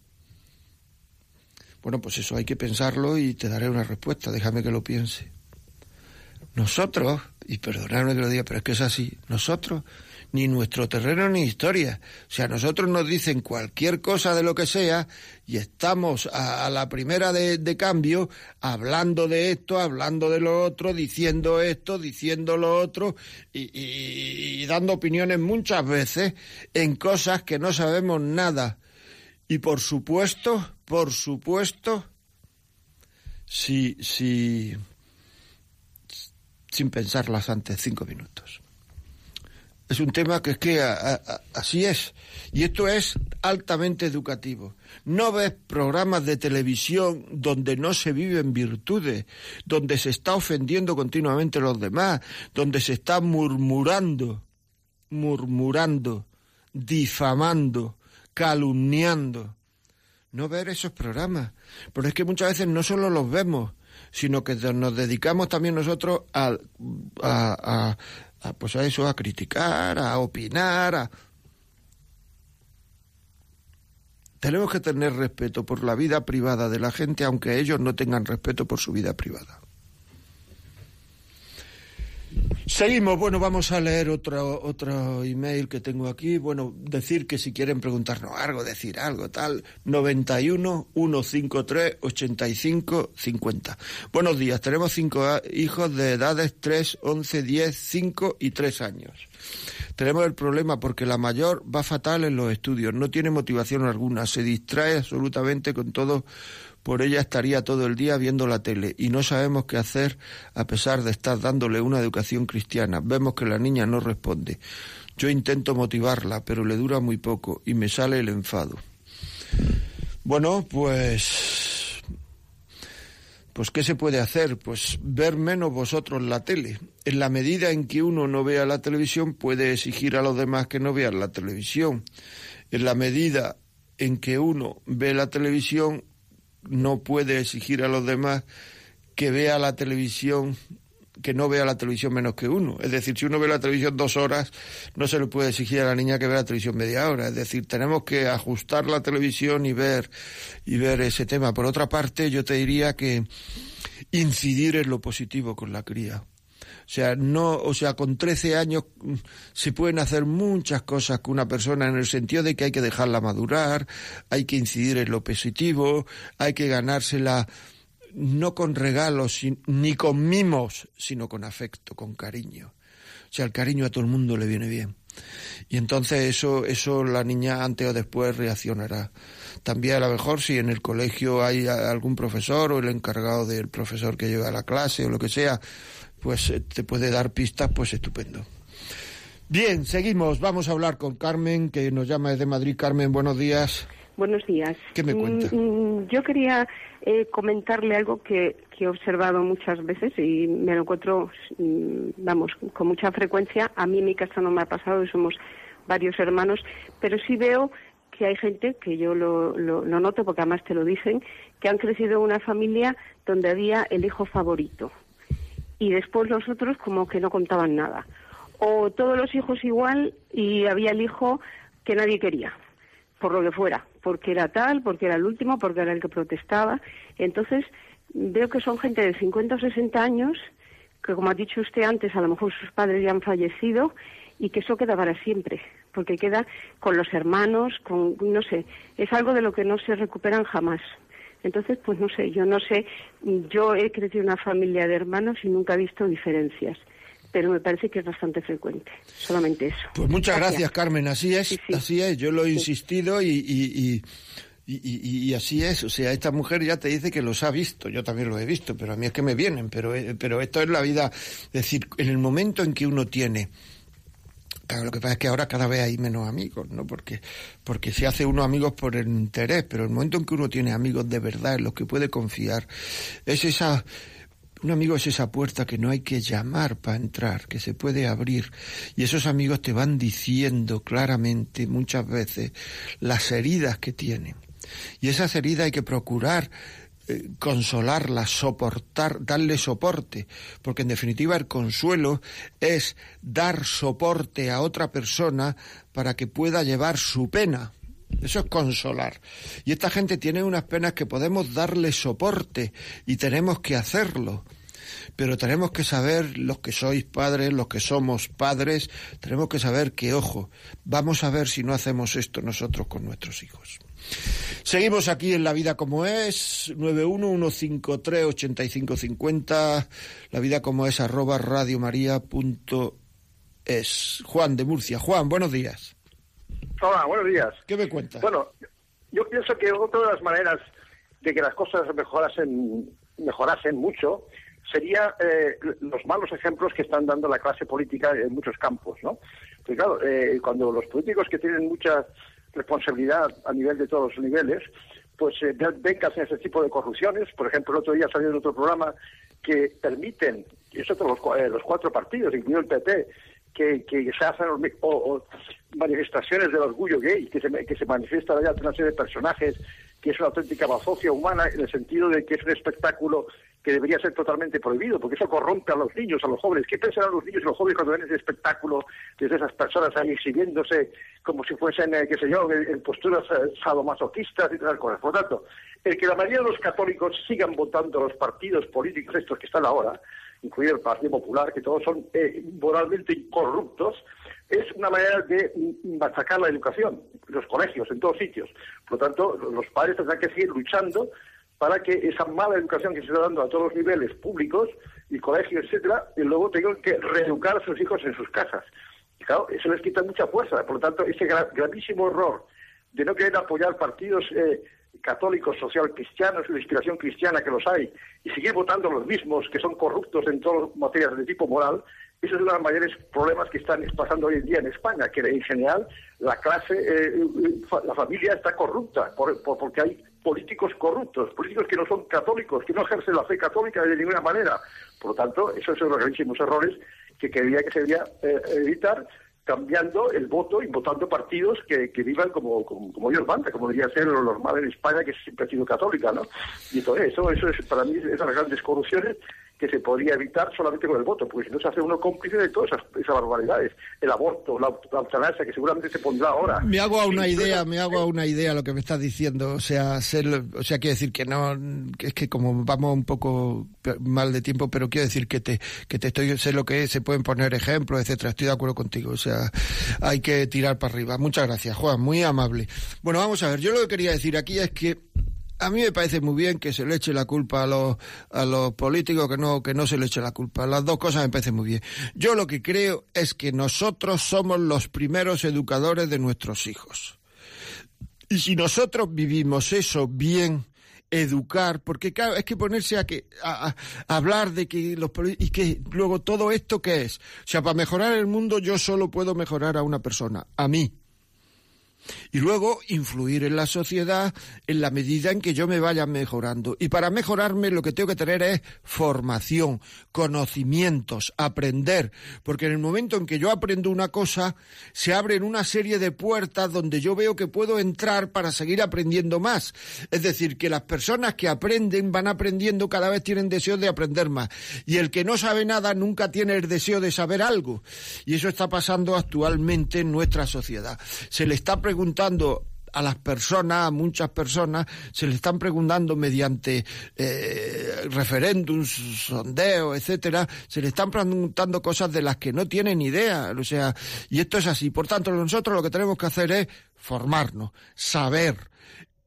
bueno, pues eso hay que pensarlo y te daré una respuesta, déjame que lo piense. Nosotros, y perdonadme que lo diga, pero es que es así, nosotros, ni nuestro terreno ni historia. O sea, nosotros nos dicen cualquier cosa de lo que sea y estamos a, la primera de, cambio hablando de esto, hablando de lo otro, diciendo esto, diciendo lo otro y dando opiniones muchas veces en cosas que no sabemos nada. Y por supuesto, por supuesto, si, si, sin pensarlas antes cinco minutos. Es un tema que es que así es. Y esto es altamente educativo. No ves programas de televisión donde no se viven virtudes, donde se está ofendiendo continuamente a los demás, donde se está murmurando, murmurando, difamando, calumniando no ver esos programas. Pero es que muchas veces no solo los vemos, sino que nos dedicamos también nosotros a, a, a, pues a eso, a criticar, a opinar, a... Tenemos que tener respeto por la vida privada de la gente, aunque ellos no tengan respeto por su vida privada. Seguimos, bueno, vamos a leer otro, otro email que tengo aquí. Bueno, decir que si quieren preguntarnos algo, decir algo, tal, 91 153 85 50. Buenos días, tenemos cinco hijos de edades 3, 11, 10, 5 y 3 años. Tenemos el problema porque la mayor va fatal en los estudios, no tiene motivación alguna, se distrae absolutamente con todo por ella estaría todo el día viendo la tele y no sabemos qué hacer a pesar de estar dándole una educación cristiana. Vemos que la niña no responde. Yo intento motivarla, pero le dura muy poco y me sale el enfado. Bueno, pues pues ¿qué se puede hacer? Pues ver menos vosotros la tele. En la medida en que uno no vea la televisión, puede exigir a los demás que no vean la televisión. En la medida en que uno ve la televisión, no puede exigir a los demás que vea la televisión que no vea la televisión menos que uno. Es decir, si uno ve la televisión dos horas, no se le puede exigir a la niña que vea la televisión media hora. Es decir, tenemos que ajustar la televisión y ver, y ver ese tema. Por otra parte, yo te diría que incidir en lo positivo con la cría. O sea, no, o sea, con 13 años mm, se pueden hacer muchas cosas con una persona en el sentido de que hay que dejarla madurar, hay que incidir en lo positivo, hay que ganársela no con regalos ni con mimos, sino con afecto, con cariño. O sea, el cariño a todo el mundo le viene bien. Y entonces eso, eso la niña antes o después reaccionará. También a lo mejor si en el colegio hay algún profesor o el encargado del profesor que lleva la clase o lo que sea, pues eh, te puede dar pistas, pues estupendo. Bien, seguimos. Vamos a hablar con Carmen, que nos llama desde Madrid. Carmen, buenos días. Buenos días. ¿Qué me cuenta? Mm, mm, yo quería eh, comentarle algo que, he observado muchas veces y me lo encuentro, mm, vamos, con mucha frecuencia. A mí en mi casa no me ha pasado y somos varios hermanos, pero sí veo que hay gente, que yo lo, lo, noto porque además te lo dicen, que han crecido en una familia donde había el hijo favorito y después los otros como que no contaban nada. O todos los hijos igual y había el hijo que nadie quería por lo que fuera, porque era tal, porque era el último, porque era el que protestaba. Entonces, veo que son gente de 50 o 60 años, que como ha dicho usted antes, a lo mejor sus padres ya han fallecido y que eso queda para siempre, porque queda con los hermanos, con, no sé, es algo de lo que no se recuperan jamás. Entonces, pues no sé, yo no sé, yo he crecido en una familia de hermanos y nunca he visto diferencias pero me parece que es bastante frecuente. Solamente eso. Pues muchas gracias, Carmen. Así es, así es. Yo lo he insistido y, y, y, así es. O sea, esta mujer ya te dice que los ha visto. Yo también lo he visto, pero a mí es que me vienen. Pero, eh, pero esto es la vida. Es decir, en el momento en que uno tiene lo que pasa es que ahora cada vez hay menos amigos, ¿no? Porque, porque se hace uno amigos por el interés, pero el momento en que uno tiene amigos de verdad, en los que puede confiar, es esa, un amigo es esa puerta que no hay que llamar para entrar, que se puede abrir. Y esos amigos te van diciendo claramente muchas veces las heridas que tienen. Y esas heridas hay que procurar eh, consolarlas, soportar, darle soporte, porque en definitiva el consuelo es dar soporte a otra persona para que pueda llevar su pena. Eso es consolar. Y esta gente tiene unas penas que podemos darle soporte y tenemos que hacerlo. Pero tenemos que saber, los que sois padres, los que somos padres, tenemos que saber que, ojo, vamos a ver si no hacemos esto nosotros con nuestros hijos. Seguimos aquí en La Vida como es, 911538550, La Vida como es, arroba radiomaria.es. Juan de Murcia. Juan, buenos días. Hola, buenos días. ¿Qué me cuentas? Bueno, yo pienso que otra de las maneras de que las cosas mejorasen, mejorasen mucho sería eh, los malos ejemplos que están dando la clase política en muchos campos, ¿no? Porque claro, eh, cuando los políticos que tienen mucha responsabilidad a nivel de todos los niveles, pues eh, que hacen ese tipo de corrupciones. Por ejemplo, el otro día salió en otro programa que permiten, y eso los, eh, los cuatro partidos, incluido el PP, que, que se hacen o, manifestaciones del orgullo gay, que se, que se manifiesta allá una serie de personajes, que es una auténtica bazofia humana en el sentido de que es un espectáculo que debería ser totalmente prohibido, porque eso corrompe a los niños, a los jóvenes. ¿Qué pensarán los niños y los jóvenes cuando ven ese espectáculo desde esas personas ahí exhibiéndose como si fuesen, eh, qué sé yo, en, posturas eh, sadomasoquistas y tal cosas? Por lo tanto, el que la mayoría de los católicos sigan votando los partidos políticos estos que están ahora, incluido el Partido Popular, que todos son eh, moralmente corruptos, es una manera de machacar la educación, los colegios, en todos sitios. Por lo tanto, los padres tendrán que seguir luchando para que esa mala educación que se está dando a todos los niveles públicos y colegios, etcétera, y luego tengan que reeducar a sus hijos en sus casas. Y claro, eso les quita mucha fuerza. Por lo tanto, ese gravísimo error de no querer apoyar partidos eh, católicos social cristianos de inspiración cristiana que los hay, y seguir votando los mismos que son corruptos en todas las materias de tipo moral, es uno de los mayores problemas que están pasando hoy en día en España, que en general la clase, eh, la familia está corrupta, porque hay políticos corruptos, políticos que no son católicos, que no ejercen la fe católica de ninguna manera. Por lo tanto, esos son los gravísimos errores que quería que se debía eh, evitar cambiando el voto y votando partidos que, que vivan como, como, como Dios manda, como debería ser lo normal en España, que siempre ha sido católica, ¿no? Y todo eso, eso es para mí esas grandes corrupciones que se podría evitar solamente con el voto, porque si no se hace uno cómplice de todas esas, barbaridades. El aborto, la, eutanasia, que seguramente se pondrá ahora. Me hago a una idea, me hago a una idea lo que me estás diciendo. O sea, ser, o sea, quiero decir que no, es que como vamos un poco mal de tiempo, pero quiero decir que te, que te estoy, sé lo que es, se pueden poner ejemplos, etcétera. Estoy de acuerdo contigo. O sea, hay que tirar para arriba. Muchas gracias, Juan, muy amable. Bueno, vamos a ver, yo lo que quería decir aquí es que a mí me parece muy bien que se le eche la culpa a los, a los políticos, que no, que no se le eche la culpa. Las dos cosas me parecen muy bien. Yo lo que creo es que nosotros somos los primeros educadores de nuestros hijos. Y si nosotros vivimos eso bien, educar, porque claro, es que ponerse a, que, a, hablar de que los y que luego todo esto qué es. O sea, para mejorar el mundo yo solo puedo mejorar a una persona, a mí. Y luego influir en la sociedad en la medida en que yo me vaya mejorando. Y para mejorarme lo que tengo que tener es formación, conocimientos, aprender. Porque en el momento en que yo aprendo una cosa, se abren una serie de puertas donde yo veo que puedo entrar para seguir aprendiendo más. Es decir, que las personas que aprenden van aprendiendo cada vez tienen deseo de aprender más. Y el que no sabe nada nunca tiene el deseo de saber algo. Y eso está pasando actualmente en nuestra sociedad. Se le está preguntando a las personas, a muchas personas, se le están preguntando mediante eh, referéndums, sondeos, etcétera, se le están preguntando cosas de las que no tienen idea. O sea, y esto es así. Por tanto, nosotros lo que tenemos que hacer es formarnos, saber.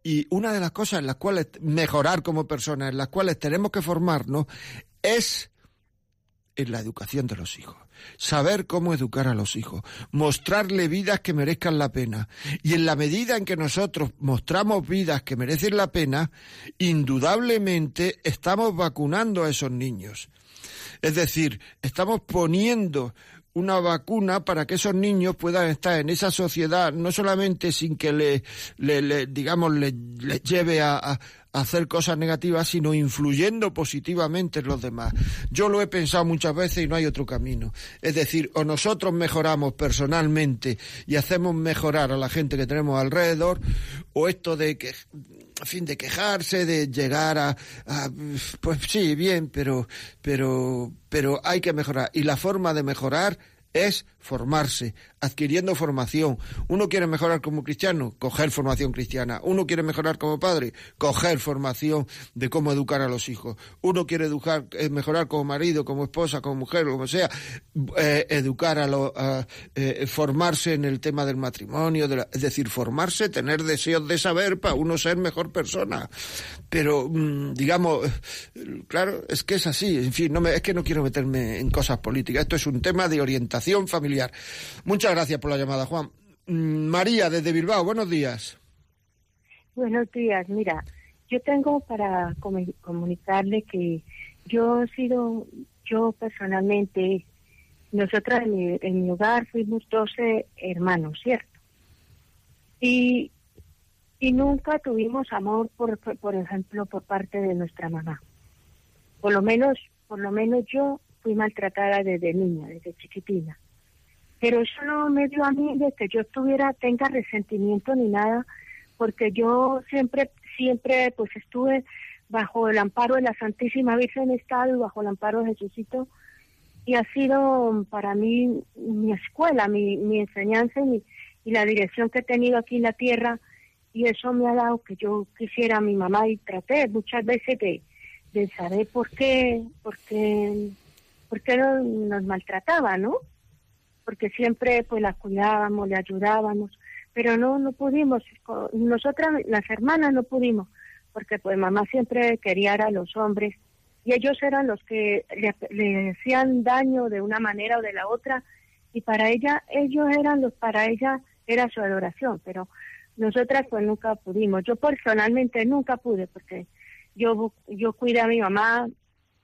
Y una de las cosas en las cuales mejorar como personas, en las cuales tenemos que formarnos, es en la educación de los hijos saber cómo educar a los hijos, mostrarle vidas que merezcan la pena. Y en la medida en que nosotros mostramos vidas que merecen la pena, indudablemente estamos vacunando a esos niños. Es decir, estamos poniendo una vacuna para que esos niños puedan estar en esa sociedad, no solamente sin que le, digamos, le, lleve a, hacer cosas negativas, sino influyendo positivamente en los demás. Yo lo he pensado muchas veces y no hay otro camino. Es decir, o nosotros mejoramos personalmente y hacemos mejorar a la gente que tenemos alrededor, o esto de que a fin de quejarse, de llegar a, a, pues sí, bien, pero pero pero hay que mejorar y la forma de mejorar es formarse, adquiriendo formación. Uno quiere mejorar como cristiano, coger formación cristiana. Uno quiere mejorar como padre, coger formación de cómo educar a los hijos. Uno quiere educar, eh, mejorar como marido, como esposa, como mujer, como sea, eh, educar a los, eh, formarse en el tema del matrimonio, es decir, formarse, tener deseos de saber para uno ser mejor persona. Pero, mm, digamos, claro, es que es así. En fin, no me, es que no quiero meterme en cosas políticas. Esto es un tema de orientación familiar. Muchas gracias por la llamada, Juan. Mm, María, desde Bilbao, buenos días. Buenos días, mira, yo tengo para comunicarle que yo he sido, yo personalmente, nosotras en mi, hogar fuimos 12 hermanos, ¿cierto? Y, y nunca tuvimos amor, por, por ejemplo, por parte de nuestra mamá. Por lo menos, por lo menos yo fui maltratada desde niña, desde chiquitina pero eso no me dio a mí de que yo tuviera, tenga resentimiento ni nada, porque yo siempre, siempre pues estuve bajo el amparo de la Santísima Virgen Estado y bajo el amparo de Jesucito, y ha sido para mí mi escuela, mi, mi enseñanza y, y la dirección que he tenido aquí en la tierra, y eso me ha dado que yo quisiera a mi mamá y traté muchas veces de, de saber por qué, por qué, por qué nos maltrataba, ¿no? Porque siempre pues la cuidábamos, le ayudábamos, pero no no pudimos, nosotras las hermanas no pudimos, porque pues mamá siempre quería a los hombres y ellos eran los que le, hacían daño de una manera o de la otra y para ella ellos eran los para ella era su adoración, pero nosotras pues nunca pudimos. Yo personalmente nunca pude porque yo, yo cuidé a mi mamá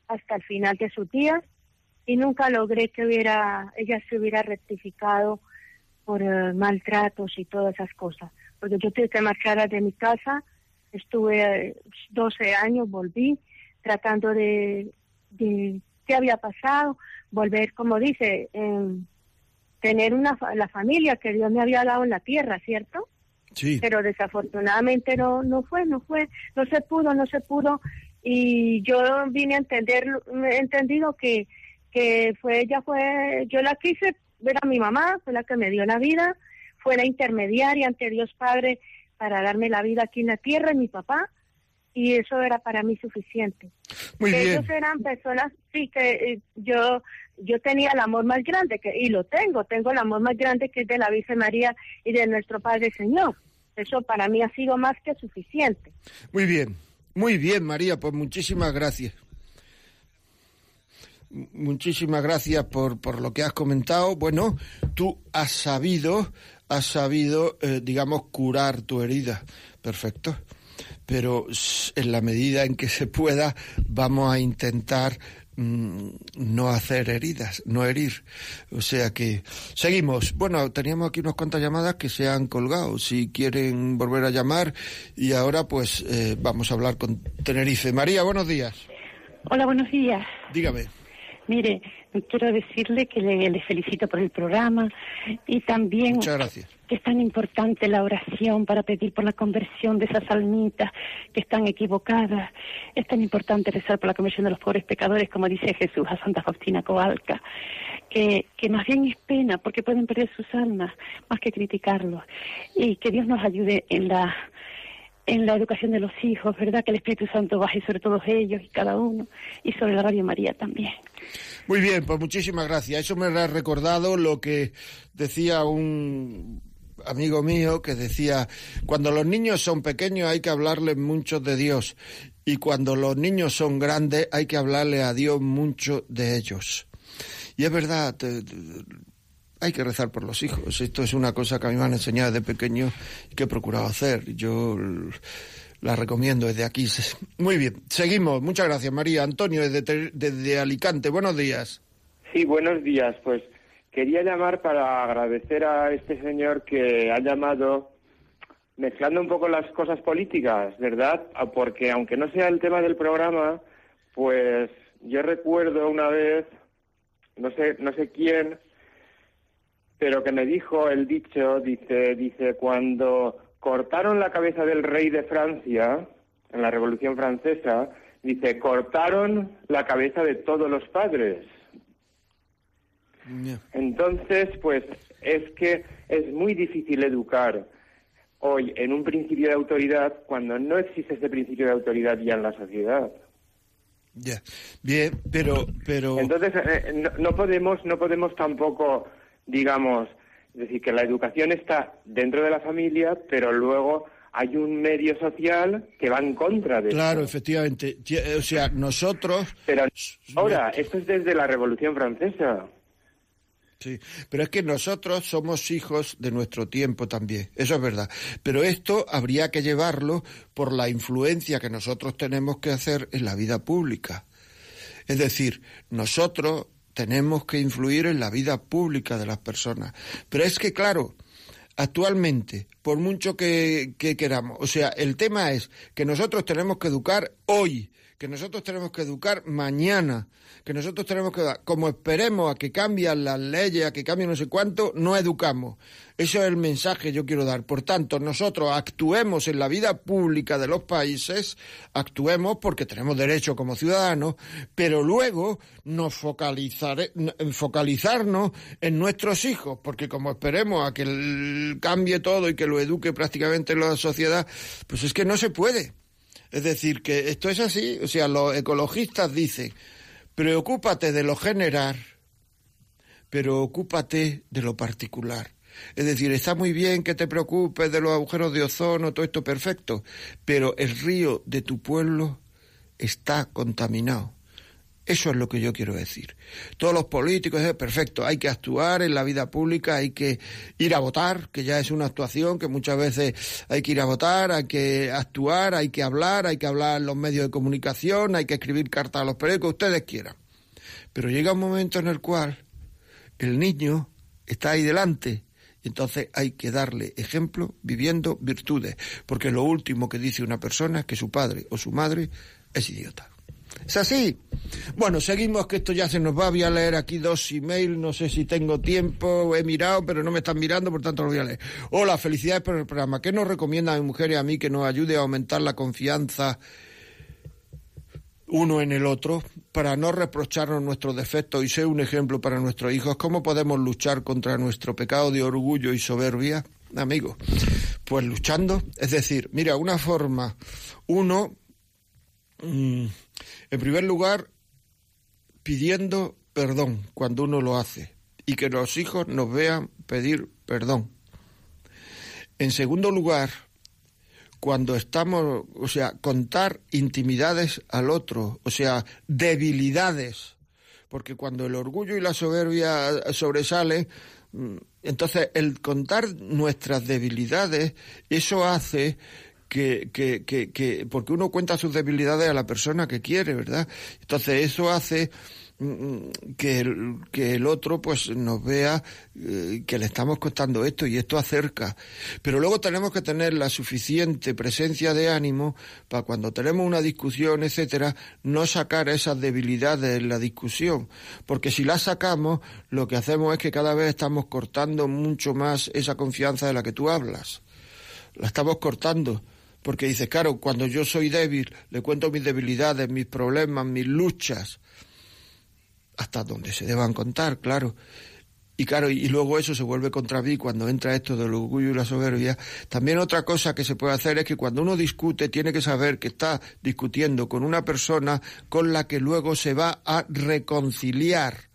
hasta el final de sus días y nunca logré que hubiera, ella se hubiera rectificado por eh, maltratos y todas esas cosas. Porque yo tuve que marchar de mi casa, estuve eh, 12 años, volví tratando de, de qué había pasado, volver, como dice, em, tener una la familia que Dios me había dado en la tierra, ¿cierto? Sí. Pero desafortunadamente no no fue, no fue, no se pudo, no se pudo y yo vine a entender, he entendido que que fue ella fue, yo la quise ver a mi mamá, fue la que me dio la vida, fue la intermediaria ante Dios Padre para darme la vida aquí en la tierra y mi papá y eso era para mí suficiente. Muy que bien. ellos eran personas, sí, que eh, yo yo tenía el amor más grande, que y lo tengo, tengo el amor más grande que es de la Virgen María y de nuestro Padre Señor. Eso para mí ha sido más que suficiente. Muy bien, muy bien, María, pues muchísimas gracias. Muchísimas gracias por, por lo que has comentado. Bueno, tú has sabido, has sabido, eh, digamos, curar tu herida. Perfecto. Pero en la medida en que se pueda, vamos a intentar mm, no hacer heridas, no herir. O sea que seguimos. Bueno, teníamos aquí unas cuantas llamadas que se han colgado. Si quieren volver a llamar y ahora pues eh, vamos a hablar con Tenerife. María, buenos días. Hola, buenos días. Dígame. Mire, quiero decirle que le, le felicito por el programa y también que es tan importante la oración para pedir por la conversión de esas almitas que están equivocadas. Es tan importante rezar por la conversión de los pobres pecadores, como dice Jesús a Santa Faustina Cobalca, que, que más bien es pena porque pueden perder sus almas más que criticarlos. Y que Dios nos ayude en la en la educación de los hijos, ¿verdad? Que el Espíritu Santo baje sobre todos ellos y cada uno, y sobre la Radio María también. Muy bien, pues muchísimas gracias. Eso me ha recordado lo que decía un amigo mío que decía, cuando los niños son pequeños hay que hablarles mucho de Dios y cuando los niños son grandes hay que hablarle a Dios mucho de ellos. Y es verdad, hay que rezar por los hijos. Esto es una cosa que a mí me han enseñado desde pequeño y que he procurado hacer. Yo la recomiendo desde aquí. Muy bien, seguimos. Muchas gracias, María. Antonio, desde, desde Alicante. Buenos días. Sí, buenos días. Pues quería llamar para agradecer a este señor que ha llamado mezclando un poco las cosas políticas, ¿verdad? Ah, Porque aunque no sea el tema del programa, pues yo recuerdo una vez, no sé, no sé quién, pero que me dijo el dicho, dice, dice, cuando cortaron la cabeza del rey de Francia en la Revolución Francesa, dice, cortaron la cabeza de todos los padres. Entonces, pues es que es muy difícil educar hoy en un principio de autoridad cuando no existe ese principio de autoridad ya en la sociedad. Ya. Bien, pero, pero. Entonces, eh, no, no podemos, no podemos tampoco, digamos, decir que la educación está dentro de la familia, pero luego hay un medio social que va en contra de Claro, efectivamente. Tie- O sea, nosotros. Pero ahora, esto es desde la Revolución Francesa. Sí, pero es que nosotros somos hijos de nuestro tiempo también, eso es verdad. Pero esto habría que llevarlo por la influencia que nosotros tenemos que hacer en la vida pública. Es decir, nosotros tenemos que influir en la vida pública de las personas. Pero es que, claro, actualmente, por mucho que, que queramos, o sea, el tema es que nosotros tenemos que educar hoy, que nosotros tenemos que educar mañana, que nosotros tenemos que, como esperemos a que cambien las leyes, a que cambien no sé cuánto, no educamos. Eso es el mensaje que yo quiero dar. Por tanto, nosotros actuemos en la vida pública de los países, actuemos porque tenemos derecho como ciudadanos, pero luego nos focalizare- focalizarnos en nuestros hijos, porque como esperemos a que cambie todo y que lo eduque prácticamente la sociedad, pues es que no se puede. Es decir, que esto es así, o sea, los ecologistas dicen, preocúpate de lo general, pero ocúpate de lo particular. Es decir, está muy bien que te preocupes de los agujeros de ozono, todo esto perfecto, pero el río de tu pueblo está contaminado. Eso es lo que yo quiero decir. Todos los políticos, es perfecto, hay que actuar en la vida pública, hay que ir a votar, que ya es una actuación, que muchas veces hay que ir a votar, hay que actuar, hay que hablar, hay que hablar en los medios de comunicación, hay que escribir cartas a los periódicos, ustedes quieran. Pero llega un momento en el cual el niño está ahí delante entonces hay que darle ejemplo viviendo virtudes, porque lo último que dice una persona es que su padre o su madre es idiota. ¿Es así? Bueno, seguimos que esto ya se nos va. Voy a leer aquí dos emails. No sé si tengo tiempo. He mirado, pero no me están mirando, por tanto lo voy a leer. Hola, felicidades por el programa. ¿Qué nos recomienda a mi a mí que nos ayude a aumentar la confianza uno en el otro para no reprocharnos nuestros defectos y ser un ejemplo para nuestros hijos? ¿Cómo podemos luchar contra nuestro pecado de orgullo y soberbia? Amigos, pues luchando. Es decir, mira, una forma, uno Mm, en primer lugar, pidiendo perdón cuando uno lo hace y que los hijos nos vean pedir perdón. En segundo lugar, cuando estamos, o sea, contar intimidades al otro, o sea, debilidades, porque cuando el orgullo y la soberbia sobresalen, mm, entonces el contar nuestras debilidades, eso hace que, que, que, que, porque uno cuenta sus debilidades a la persona que quiere, ¿verdad? Entonces eso hace mm, que el, que el otro pues nos vea eh, que le estamos contando esto y esto acerca. Pero luego tenemos que tener la suficiente presencia de ánimo para cuando tenemos una discusión, etcétera, no sacar esas debilidades en la discusión. Porque si las sacamos, lo que hacemos es que cada vez estamos cortando mucho más esa confianza de la que tú hablas. La estamos cortando porque dice, claro, cuando yo soy débil, le cuento mis debilidades, mis problemas, mis luchas, hasta donde se deban contar, claro. Y claro, y luego eso se vuelve contra mí cuando entra esto del orgullo y la soberbia. También otra cosa que se puede hacer es que cuando uno discute tiene que saber que está discutiendo con una persona con la que luego se va a reconciliar.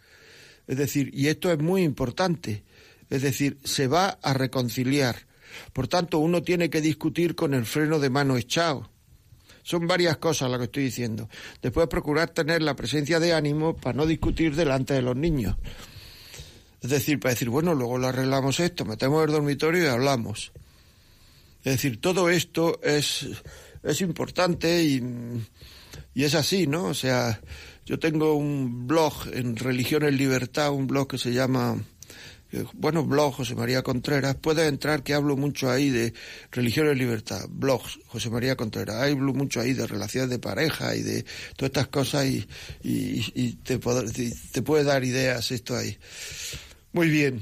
Es decir, y esto es muy importante, es decir, se va a reconciliar. Por tanto, uno tiene que discutir con el freno de mano echado. Son varias cosas las que estoy diciendo. Después procurar tener la presencia de ánimo para no discutir delante de los niños. Es decir, para decir, bueno, luego lo arreglamos esto, metemos el dormitorio y hablamos. Es decir, todo esto es, es importante y, y es así, ¿no? O sea, yo tengo un blog en Religión en Libertad, un blog que se llama bueno, blog José María Contreras, puede entrar que hablo mucho ahí de religión y libertad, blog José María Contreras, hablo mucho ahí de relaciones de pareja y de todas estas cosas y, y, te, te puede dar ideas esto ahí. Muy bien,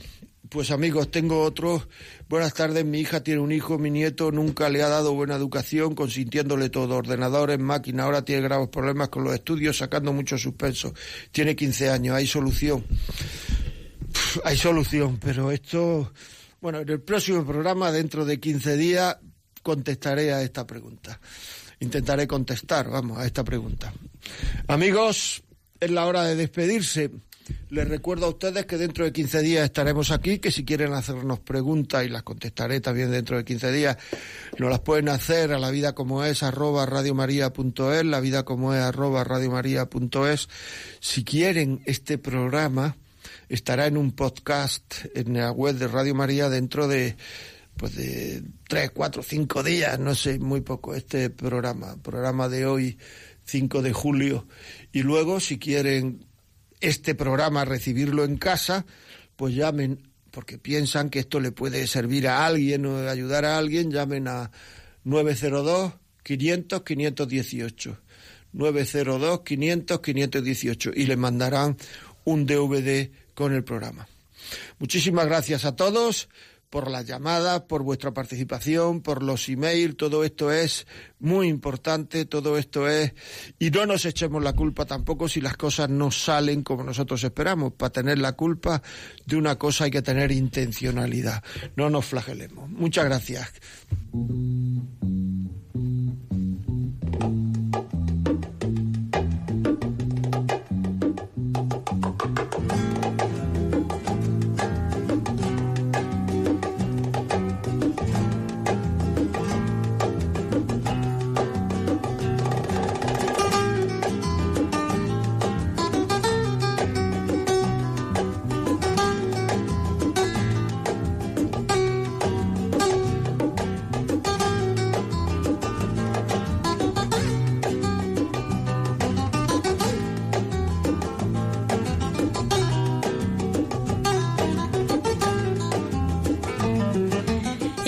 pues amigos, tengo otro. Buenas tardes, mi hija tiene un hijo, mi nieto nunca le ha dado buena educación, consintiéndole todo, ordenadores, máquina, ahora tiene graves problemas con los estudios, sacando mucho suspenso. Tiene 15 años, hay solución hay solución, pero esto, bueno, en el próximo programa, dentro de 15 días, contestaré a esta pregunta. Intentaré contestar, vamos, a esta pregunta. Amigos, es la hora de despedirse. Les recuerdo a ustedes que dentro de 15 días estaremos aquí, que si quieren hacernos preguntas y las contestaré también dentro de 15 días, nos las pueden hacer a la vida como es arroba radiomaria.es, la vida como es arroba radiomaria.es. Si quieren este programa, estará en un podcast en la web de Radio María dentro de pues de tres, cuatro, cinco días, no sé, muy poco este programa, programa de hoy, 5 de julio. Y luego, si quieren este programa recibirlo en casa, pues llamen, porque piensan que esto le puede servir a alguien o ayudar a alguien, llamen a 902 500 518. 902 500 518 y le mandarán un DVD con el programa. Muchísimas gracias a todos por la llamada, por vuestra participación, por los emails, todo esto es muy importante, todo esto es... Y no nos echemos la culpa tampoco si las cosas no salen como nosotros esperamos. Para tener la culpa de una cosa hay que tener intencionalidad. No nos flagelemos. Muchas gracias.